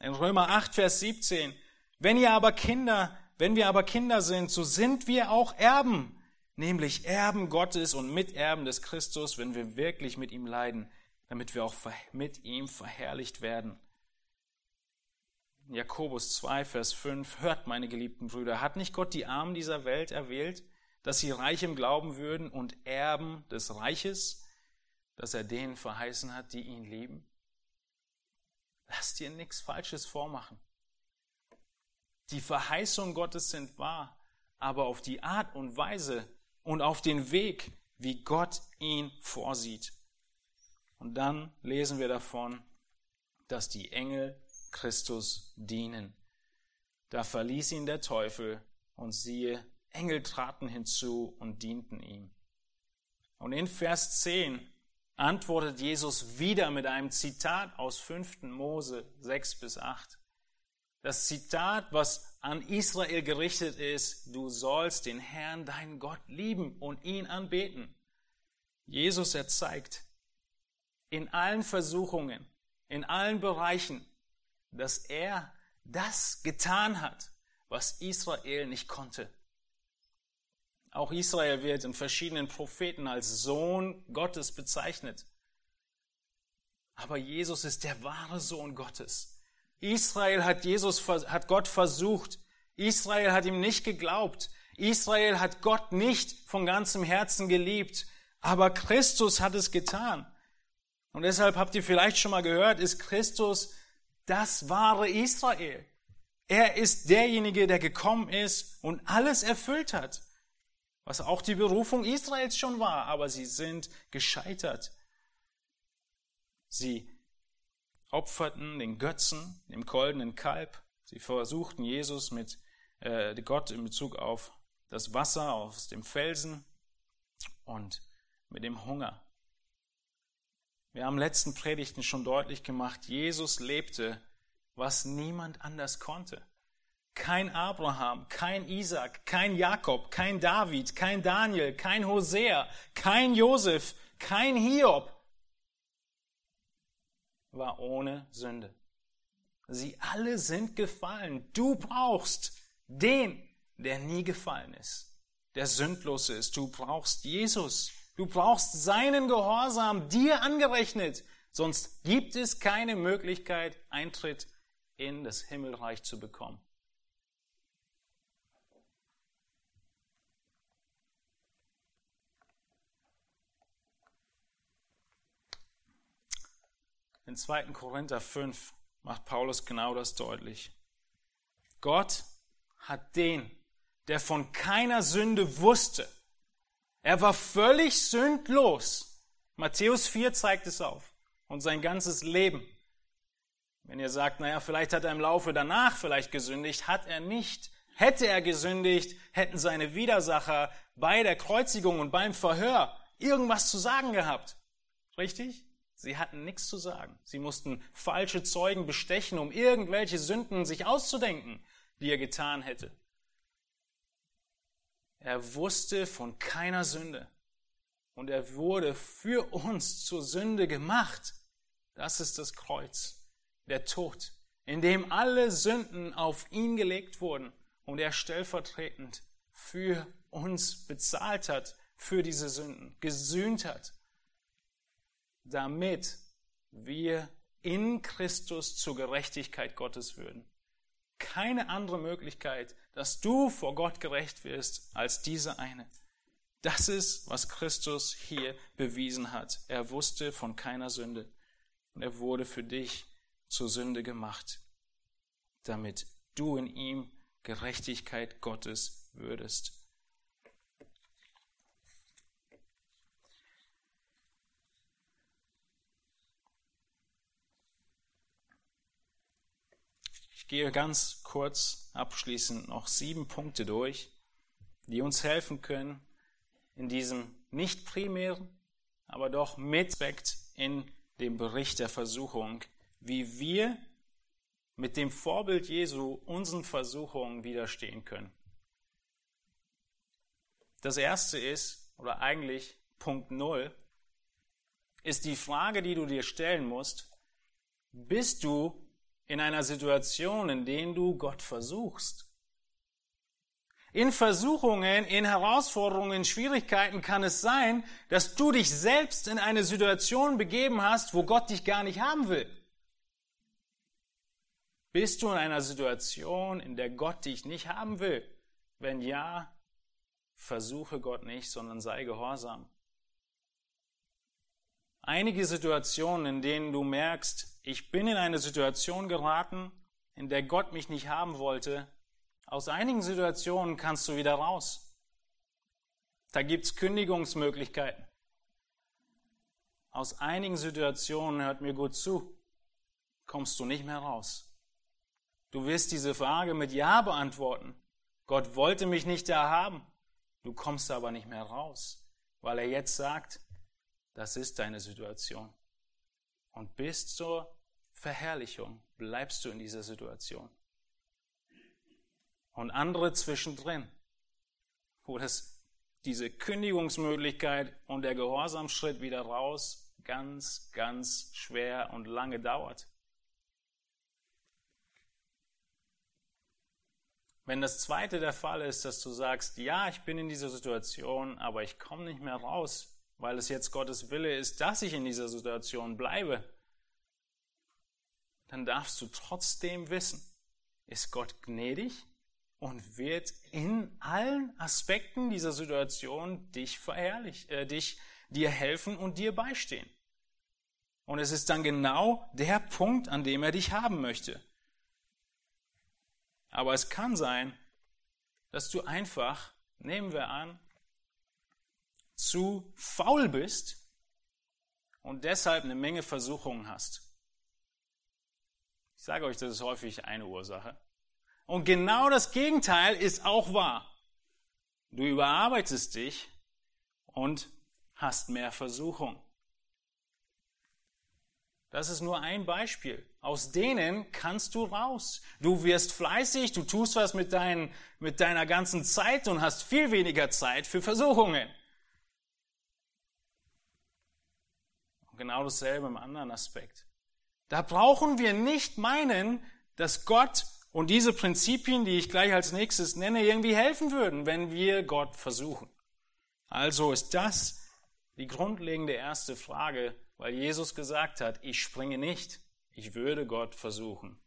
In Römer 8, Vers 17, wenn ihr aber Kinder, wenn wir aber Kinder sind, so sind wir auch Erben, nämlich Erben Gottes und Miterben des Christus, wenn wir wirklich mit ihm leiden, damit wir auch mit ihm verherrlicht werden. Jakobus 2, Vers 5, hört meine geliebten Brüder, hat nicht Gott die Armen dieser Welt erwählt, dass sie reich im Glauben würden und Erben des Reiches, das er denen verheißen hat, die ihn lieben? Lass dir nichts Falsches vormachen. Die Verheißungen Gottes sind wahr, aber auf die Art und Weise und auf den Weg, wie Gott ihn vorsieht. Und dann lesen wir davon, dass die Engel Christus dienen. Da verließ ihn der Teufel und siehe, Engel traten hinzu und dienten ihm. Und in Vers 10 antwortet Jesus wieder mit einem Zitat aus 5. Mose 6 bis 8. Das Zitat, was an Israel gerichtet ist, du sollst den Herrn, deinen Gott, lieben und ihn anbeten. Jesus erzeigt in allen Versuchungen, in allen Bereichen, dass er das getan hat, was Israel nicht konnte. Auch Israel wird in verschiedenen Propheten als Sohn Gottes bezeichnet. Aber Jesus ist der wahre Sohn Gottes. Israel hat Jesus, hat Gott versucht. Israel hat ihm nicht geglaubt. Israel hat Gott nicht von ganzem Herzen geliebt. Aber Christus hat es getan. Und deshalb habt ihr vielleicht schon mal gehört, ist Christus das wahre Israel. Er ist derjenige, der gekommen ist und alles erfüllt hat, was auch die Berufung Israels schon war, aber sie sind gescheitert. Sie opferten den Götzen, dem goldenen Kalb. Sie versuchten Jesus mit äh, Gott in Bezug auf das Wasser aus dem Felsen und mit dem Hunger. Wir haben letzten Predigten schon deutlich gemacht, Jesus lebte, was niemand anders konnte. Kein Abraham, kein Isaac, kein Jakob, kein David, kein Daniel, kein Hosea, kein Josef, kein Hiob war ohne Sünde. Sie alle sind gefallen. Du brauchst den, der nie gefallen ist, der sündlos ist. Du brauchst Jesus. Du brauchst seinen Gehorsam dir angerechnet, sonst gibt es keine Möglichkeit, Eintritt in das Himmelreich zu bekommen. In 2. Korinther 5 macht Paulus genau das deutlich. Gott hat den, der von keiner Sünde wusste, er war völlig sündlos. Matthäus 4 zeigt es auf. Und sein ganzes Leben. Wenn ihr sagt, naja, vielleicht hat er im Laufe danach vielleicht gesündigt, hat er nicht. Hätte er gesündigt, hätten seine Widersacher bei der Kreuzigung und beim Verhör irgendwas zu sagen gehabt. Richtig? Sie hatten nichts zu sagen. Sie mussten falsche Zeugen bestechen, um irgendwelche Sünden sich auszudenken, die er getan hätte. Er wusste von keiner Sünde. Und er wurde für uns zur Sünde gemacht. Das ist das Kreuz, der Tod, in dem alle Sünden auf ihn gelegt wurden und er stellvertretend für uns bezahlt hat, für diese Sünden, gesühnt hat, damit wir in Christus zur Gerechtigkeit Gottes würden keine andere Möglichkeit, dass du vor Gott gerecht wirst, als diese eine. Das ist, was Christus hier bewiesen hat. Er wusste von keiner Sünde und er wurde für dich zur Sünde gemacht, damit du in ihm Gerechtigkeit Gottes würdest. Gehe ganz kurz abschließend noch sieben Punkte durch, die uns helfen können, in diesem nicht primären, aber doch mit Aspekt in dem Bericht der Versuchung, wie wir mit dem Vorbild Jesu unseren Versuchungen widerstehen können. Das erste ist, oder eigentlich Punkt Null, ist die Frage, die du dir stellen musst, bist du in einer Situation, in der du Gott versuchst? In Versuchungen, in Herausforderungen, in Schwierigkeiten kann es sein, dass du dich selbst in eine Situation begeben hast, wo Gott dich gar nicht haben will. Bist du in einer Situation, in der Gott dich nicht haben will? Wenn ja, versuche Gott nicht, sondern sei gehorsam. Einige Situationen, in denen du merkst, ich bin in eine Situation geraten, in der Gott mich nicht haben wollte, aus einigen Situationen kannst du wieder raus. Da gibt's Kündigungsmöglichkeiten. Aus einigen Situationen, hört mir gut zu, kommst du nicht mehr raus. Du wirst diese Frage mit Ja beantworten. Gott wollte mich nicht da haben. Du kommst aber nicht mehr raus, weil er jetzt sagt, das ist deine Situation. Und bis zur Verherrlichung bleibst du in dieser Situation. Und andere zwischendrin, wo das, diese Kündigungsmöglichkeit und der Gehorsamschritt wieder raus ganz, ganz schwer und lange dauert. Wenn das zweite der Fall ist, dass du sagst, ja, ich bin in dieser Situation, aber ich komme nicht mehr raus, weil es jetzt Gottes Wille ist, dass ich in dieser Situation bleibe, dann darfst du trotzdem wissen, ist Gott gnädig und wird in allen Aspekten dieser Situation dich verherrlichen, äh, dich dir helfen und dir beistehen. Und es ist dann genau der Punkt, an dem er dich haben möchte. Aber es kann sein, dass du einfach, nehmen wir an, zu faul bist und deshalb eine Menge Versuchungen hast. Ich sage euch, das ist häufig eine Ursache. Und genau das Gegenteil ist auch wahr. Du überarbeitest dich und hast mehr Versuchung. Das ist nur ein Beispiel. Aus denen kannst du raus. Du wirst fleißig, du tust was mit, dein, mit deiner ganzen Zeit und hast viel weniger Zeit für Versuchungen. Und genau dasselbe im anderen Aspekt. Da brauchen wir nicht meinen, dass Gott und diese Prinzipien, die ich gleich als nächstes nenne, irgendwie helfen würden, wenn wir Gott versuchen. Also ist das die grundlegende erste Frage, weil Jesus gesagt hat, ich springe nicht, ich würde Gott versuchen.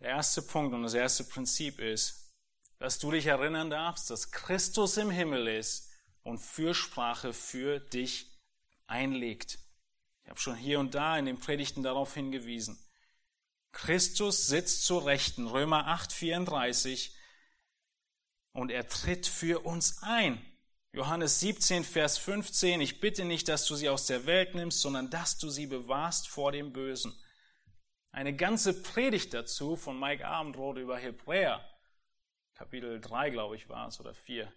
Der erste Punkt und das erste Prinzip ist, dass du dich erinnern darfst, dass Christus im Himmel ist und Fürsprache für dich einlegt. Ich habe schon hier und da in den Predigten darauf hingewiesen. Christus sitzt zur Rechten, Römer 8, 34, und er tritt für uns ein. Johannes 17, Vers 15, ich bitte nicht, dass du sie aus der Welt nimmst, sondern dass du sie bewahrst vor dem Bösen. Eine ganze Predigt dazu von Mike Abendroth über Hebräer, Kapitel 3, glaube ich, war es, oder 4,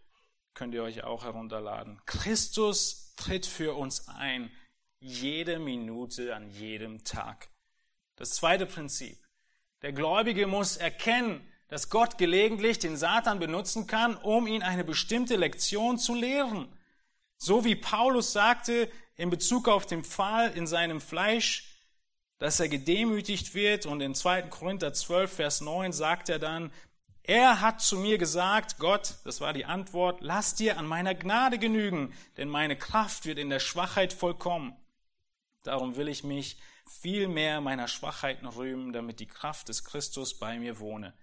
könnt ihr euch auch herunterladen. Christus tritt für uns ein, jede Minute an jedem Tag. Das zweite Prinzip. Der Gläubige muss erkennen, dass Gott gelegentlich den Satan benutzen kann, um ihn eine bestimmte Lektion zu lehren. So wie Paulus sagte in Bezug auf den Pfahl in seinem Fleisch, dass er gedemütigt wird und in 2. Korinther 12, Vers 9 sagt er dann, er hat zu mir gesagt, Gott, das war die Antwort, lass dir an meiner Gnade genügen, denn meine Kraft wird in der Schwachheit vollkommen. Darum will ich mich viel mehr meiner Schwachheiten rühmen, damit die Kraft des Christus bei mir wohne.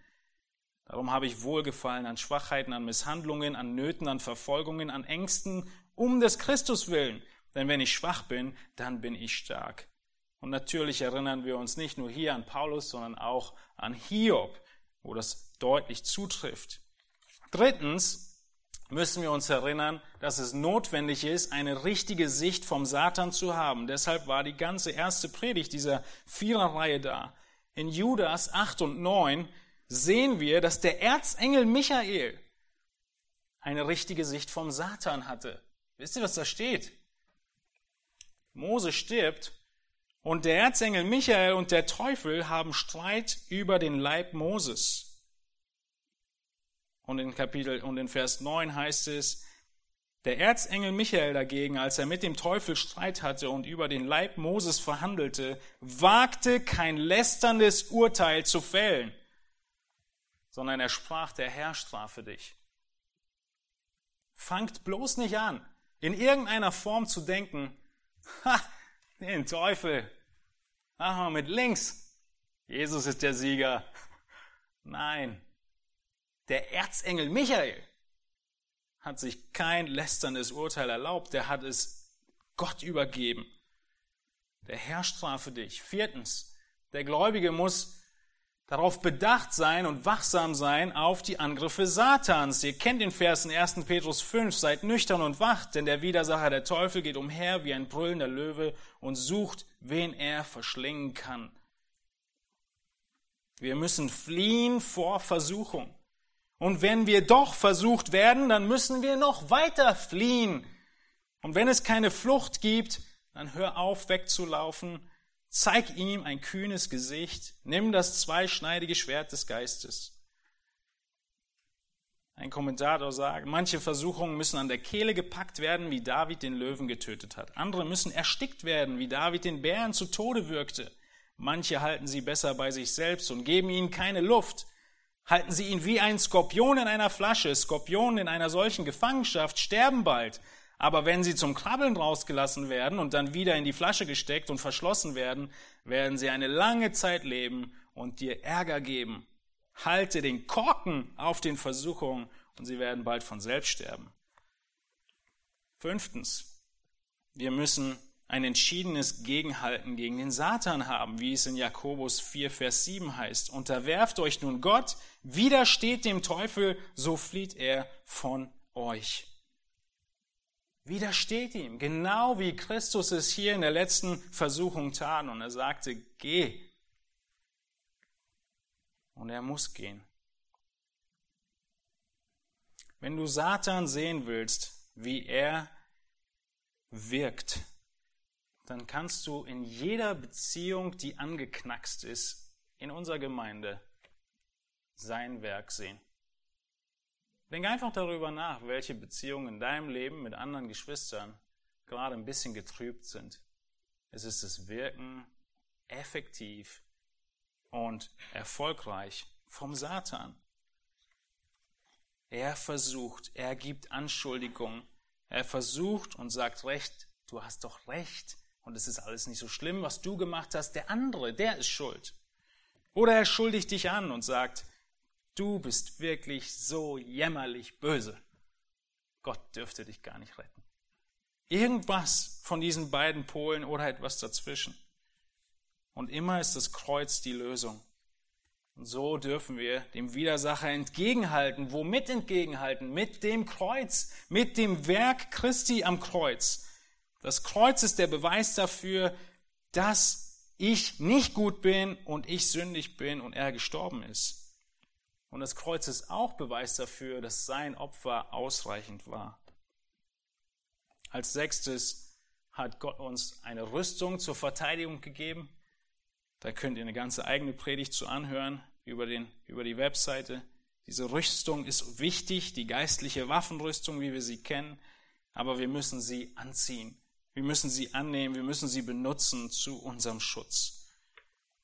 Darum habe ich Wohlgefallen an Schwachheiten, an Misshandlungen, an Nöten, an Verfolgungen, an Ängsten, um des Christus willen. Denn wenn ich schwach bin, dann bin ich stark. Und natürlich erinnern wir uns nicht nur hier an Paulus, sondern auch an Hiob, wo das deutlich zutrifft. Drittens, müssen wir uns erinnern, dass es notwendig ist, eine richtige Sicht vom Satan zu haben. Deshalb war die ganze erste Predigt dieser Viererreihe da. In Judas 8 und 9 sehen wir, dass der Erzengel Michael eine richtige Sicht vom Satan hatte. Wisst ihr, was da steht? Mose stirbt und der Erzengel Michael und der Teufel haben Streit über den Leib Moses. Und in Kapitel und in Vers 9 heißt es, der Erzengel Michael dagegen, als er mit dem Teufel Streit hatte und über den Leib Moses verhandelte, wagte kein lästerndes Urteil zu fällen, sondern er sprach, der Herr strafe dich. Fangt bloß nicht an, in irgendeiner Form zu denken, ha, den Teufel, machen wir mit links. Jesus ist der Sieger. Nein, der Erzengel Michael hat sich kein lästerndes Urteil erlaubt, der hat es Gott übergeben. Der Herr strafe dich. Viertens, der Gläubige muss darauf bedacht sein und wachsam sein auf die Angriffe Satans. Ihr kennt den Vers in 1. Petrus 5, seid nüchtern und wacht, denn der Widersacher der Teufel geht umher wie ein brüllender Löwe und sucht, wen er verschlingen kann. Wir müssen fliehen vor Versuchung. Und wenn wir doch versucht werden, dann müssen wir noch weiter fliehen. Und wenn es keine Flucht gibt, dann hör auf wegzulaufen, zeig ihm ein kühnes Gesicht, nimm das zweischneidige Schwert des Geistes. Ein Kommentator sagt, manche Versuchungen müssen an der Kehle gepackt werden, wie David den Löwen getötet hat. Andere müssen erstickt werden, wie David den Bären zu Tode wirkte. Manche halten sie besser bei sich selbst und geben ihnen keine Luft. Halten Sie ihn wie ein Skorpion in einer Flasche. Skorpionen in einer solchen Gefangenschaft sterben bald. Aber wenn sie zum Krabbeln rausgelassen werden und dann wieder in die Flasche gesteckt und verschlossen werden, werden sie eine lange Zeit leben und dir Ärger geben. Halte den Korken auf den Versuchungen und sie werden bald von selbst sterben. Fünftens. Wir müssen ein entschiedenes Gegenhalten gegen den Satan haben, wie es in Jakobus 4, Vers 7 heißt. Unterwerft euch nun Gott, widersteht dem Teufel, so flieht er von euch. Widersteht ihm, genau wie Christus es hier in der letzten Versuchung tat. Und er sagte, geh. Und er muss gehen. Wenn du Satan sehen willst, wie er wirkt, dann kannst du in jeder Beziehung, die angeknackst ist, in unserer Gemeinde sein Werk sehen. Denk einfach darüber nach, welche Beziehungen in deinem Leben mit anderen Geschwistern gerade ein bisschen getrübt sind. Es ist das Wirken effektiv und erfolgreich vom Satan. Er versucht, er gibt Anschuldigungen, er versucht und sagt recht, du hast doch recht, und es ist alles nicht so schlimm, was du gemacht hast, der andere, der ist schuld. Oder er schuldigt dich an und sagt, du bist wirklich so jämmerlich böse. Gott dürfte dich gar nicht retten. Irgendwas von diesen beiden Polen oder etwas dazwischen. Und immer ist das Kreuz die Lösung. Und so dürfen wir dem Widersacher entgegenhalten. Womit entgegenhalten? Mit dem Kreuz, mit dem Werk Christi am Kreuz. Das Kreuz ist der Beweis dafür, dass ich nicht gut bin und ich sündig bin und er gestorben ist. Und das Kreuz ist auch Beweis dafür, dass sein Opfer ausreichend war. Als sechstes hat Gott uns eine Rüstung zur Verteidigung gegeben. Da könnt ihr eine ganze eigene Predigt zu anhören über, den, über die Webseite. Diese Rüstung ist wichtig, die geistliche Waffenrüstung, wie wir sie kennen, aber wir müssen sie anziehen. Wir müssen sie annehmen, wir müssen sie benutzen zu unserem Schutz.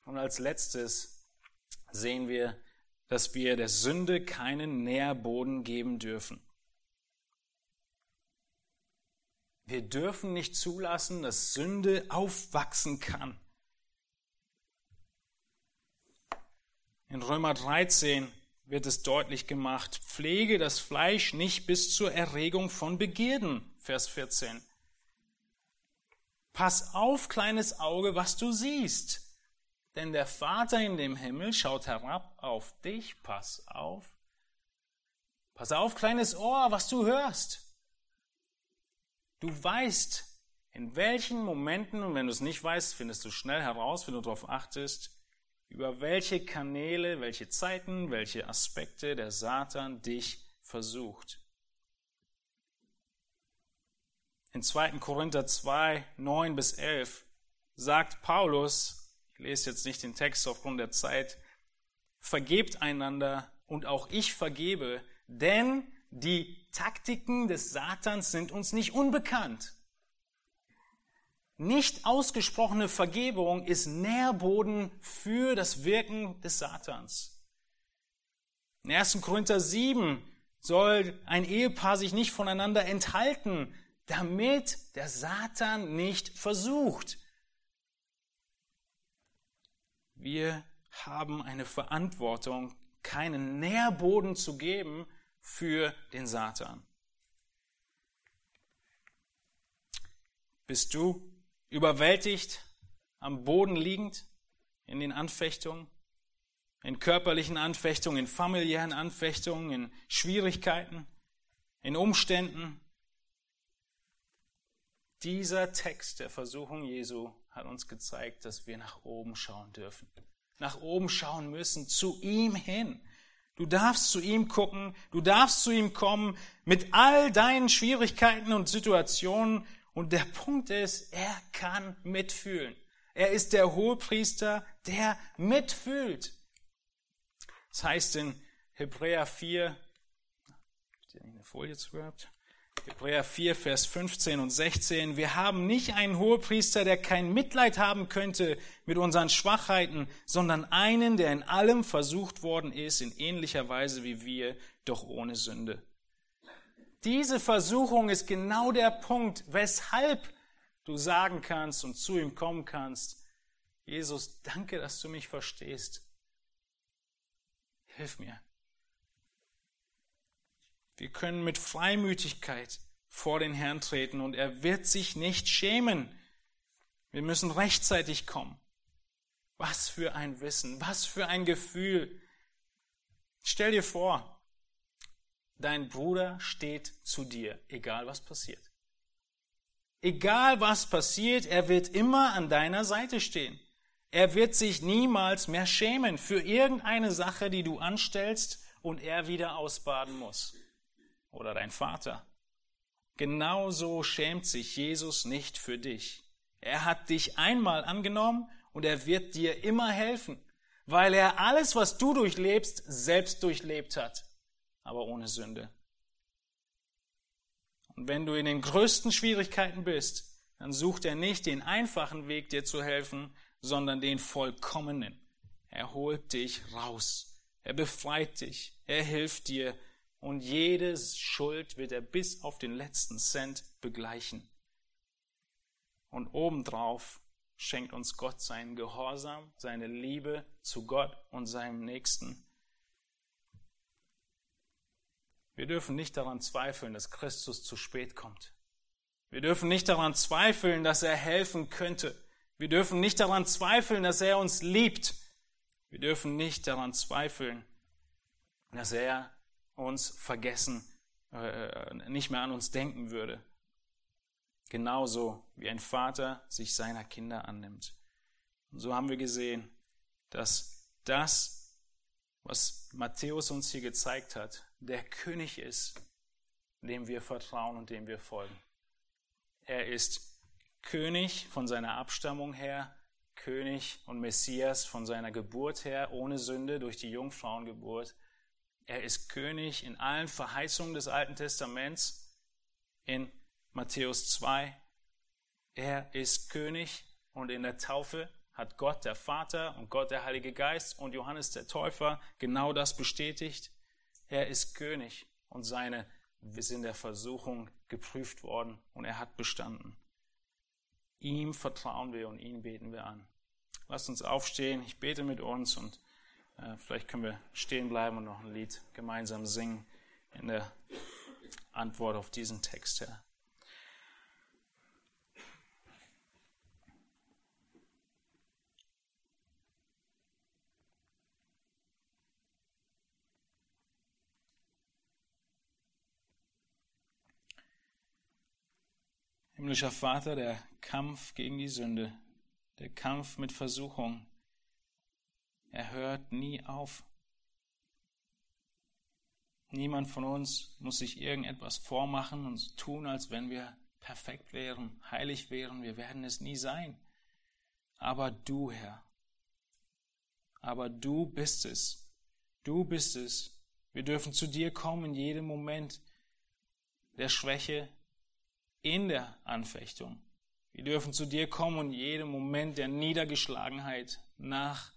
Und als letztes sehen wir, dass wir der Sünde keinen Nährboden geben dürfen. Wir dürfen nicht zulassen, dass Sünde aufwachsen kann. In Römer 13 wird es deutlich gemacht, pflege das Fleisch nicht bis zur Erregung von Begierden, Vers 14. Pass auf, kleines Auge, was du siehst. Denn der Vater in dem Himmel schaut herab auf dich. Pass auf. Pass auf, kleines Ohr, was du hörst. Du weißt, in welchen Momenten, und wenn du es nicht weißt, findest du schnell heraus, wenn du darauf achtest, über welche Kanäle, welche Zeiten, welche Aspekte der Satan dich versucht. In 2. Korinther 2, 9 bis 11 sagt Paulus, ich lese jetzt nicht den Text aufgrund der Zeit, vergebt einander und auch ich vergebe, denn die Taktiken des Satans sind uns nicht unbekannt. Nicht ausgesprochene Vergebung ist Nährboden für das Wirken des Satans. In 1. Korinther 7 soll ein Ehepaar sich nicht voneinander enthalten, damit der Satan nicht versucht. Wir haben eine Verantwortung, keinen Nährboden zu geben für den Satan. Bist du überwältigt, am Boden liegend in den Anfechtungen, in körperlichen Anfechtungen, in familiären Anfechtungen, in Schwierigkeiten, in Umständen. Dieser Text der Versuchung Jesu hat uns gezeigt, dass wir nach oben schauen dürfen. Nach oben schauen müssen, zu ihm hin. Du darfst zu ihm gucken, du darfst zu ihm kommen mit all deinen Schwierigkeiten und Situationen und der Punkt ist, er kann mitfühlen. Er ist der Hohepriester, der mitfühlt. Das heißt in Hebräer 4, habt ihr eine Folie zu gehabt? Hebräer 4, Vers 15 und 16. Wir haben nicht einen Hohepriester, der kein Mitleid haben könnte mit unseren Schwachheiten, sondern einen, der in allem versucht worden ist, in ähnlicher Weise wie wir, doch ohne Sünde. Diese Versuchung ist genau der Punkt, weshalb du sagen kannst und zu ihm kommen kannst, Jesus, danke, dass du mich verstehst. Hilf mir. Wir können mit Freimütigkeit vor den Herrn treten und er wird sich nicht schämen. Wir müssen rechtzeitig kommen. Was für ein Wissen, was für ein Gefühl. Stell dir vor, Dein Bruder steht zu dir, egal was passiert. Egal was passiert, er wird immer an deiner Seite stehen. Er wird sich niemals mehr schämen für irgendeine Sache, die du anstellst und er wieder ausbaden muss. Oder dein Vater. Genauso schämt sich Jesus nicht für dich. Er hat dich einmal angenommen und er wird dir immer helfen, weil er alles, was du durchlebst, selbst durchlebt hat aber ohne Sünde. Und wenn du in den größten Schwierigkeiten bist, dann sucht er nicht den einfachen Weg, dir zu helfen, sondern den vollkommenen. Er holt dich raus. Er befreit dich. Er hilft dir. Und jede Schuld wird er bis auf den letzten Cent begleichen. Und obendrauf schenkt uns Gott seinen Gehorsam, seine Liebe zu Gott und seinem Nächsten. Wir dürfen nicht daran zweifeln, dass Christus zu spät kommt. Wir dürfen nicht daran zweifeln, dass er helfen könnte. Wir dürfen nicht daran zweifeln, dass er uns liebt. Wir dürfen nicht daran zweifeln, dass er uns vergessen, äh, nicht mehr an uns denken würde. Genauso wie ein Vater sich seiner Kinder annimmt. Und so haben wir gesehen, dass das, was Matthäus uns hier gezeigt hat, der König ist, dem wir vertrauen und dem wir folgen. Er ist König von seiner Abstammung her, König und Messias von seiner Geburt her, ohne Sünde durch die Jungfrauengeburt. Er ist König in allen Verheißungen des Alten Testaments in Matthäus 2. Er ist König und in der Taufe hat Gott der Vater und Gott der Heilige Geist und Johannes der Täufer genau das bestätigt. Er ist König und seine ist in der Versuchung geprüft worden und er hat bestanden. Ihm vertrauen wir und ihn beten wir an. Lasst uns aufstehen, ich bete mit uns und äh, vielleicht können wir stehen bleiben und noch ein Lied gemeinsam singen in der Antwort auf diesen Text, Herr. Himmlischer Vater, der Kampf gegen die Sünde, der Kampf mit Versuchung, er hört nie auf. Niemand von uns muss sich irgendetwas vormachen und tun, als wenn wir perfekt wären, heilig wären. Wir werden es nie sein. Aber du, Herr, aber du bist es. Du bist es. Wir dürfen zu dir kommen in jedem Moment der Schwäche, in der Anfechtung. Wir dürfen zu dir kommen in jedem Moment der Niedergeschlagenheit nach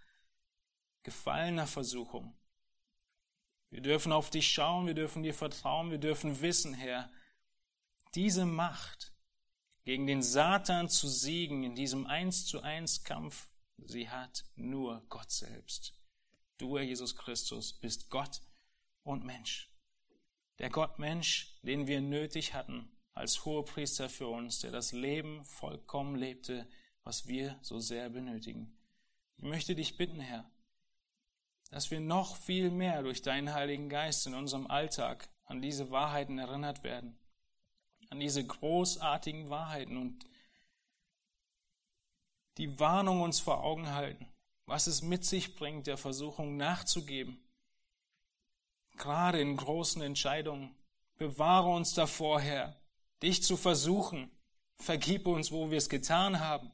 gefallener Versuchung. Wir dürfen auf dich schauen, wir dürfen dir vertrauen, wir dürfen wissen, Herr, diese Macht gegen den Satan zu siegen in diesem Eins zu eins Kampf, sie hat nur Gott selbst. Du, Herr Jesus Christus, bist Gott und Mensch. Der Gott Mensch, den wir nötig hatten als Hohepriester für uns, der das Leben vollkommen lebte, was wir so sehr benötigen. Ich möchte dich bitten, Herr, dass wir noch viel mehr durch deinen Heiligen Geist in unserem Alltag an diese Wahrheiten erinnert werden, an diese großartigen Wahrheiten und die Warnung uns vor Augen halten, was es mit sich bringt, der Versuchung nachzugeben. Gerade in großen Entscheidungen. Bewahre uns davor, Herr, dich zu versuchen. Vergib uns, wo wir es getan haben.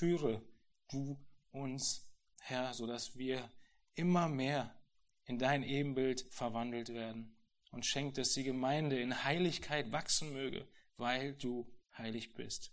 Führe du uns, Herr, so dass wir immer mehr in dein Ebenbild verwandelt werden und schenkt, dass die Gemeinde in Heiligkeit wachsen möge, weil du heilig bist.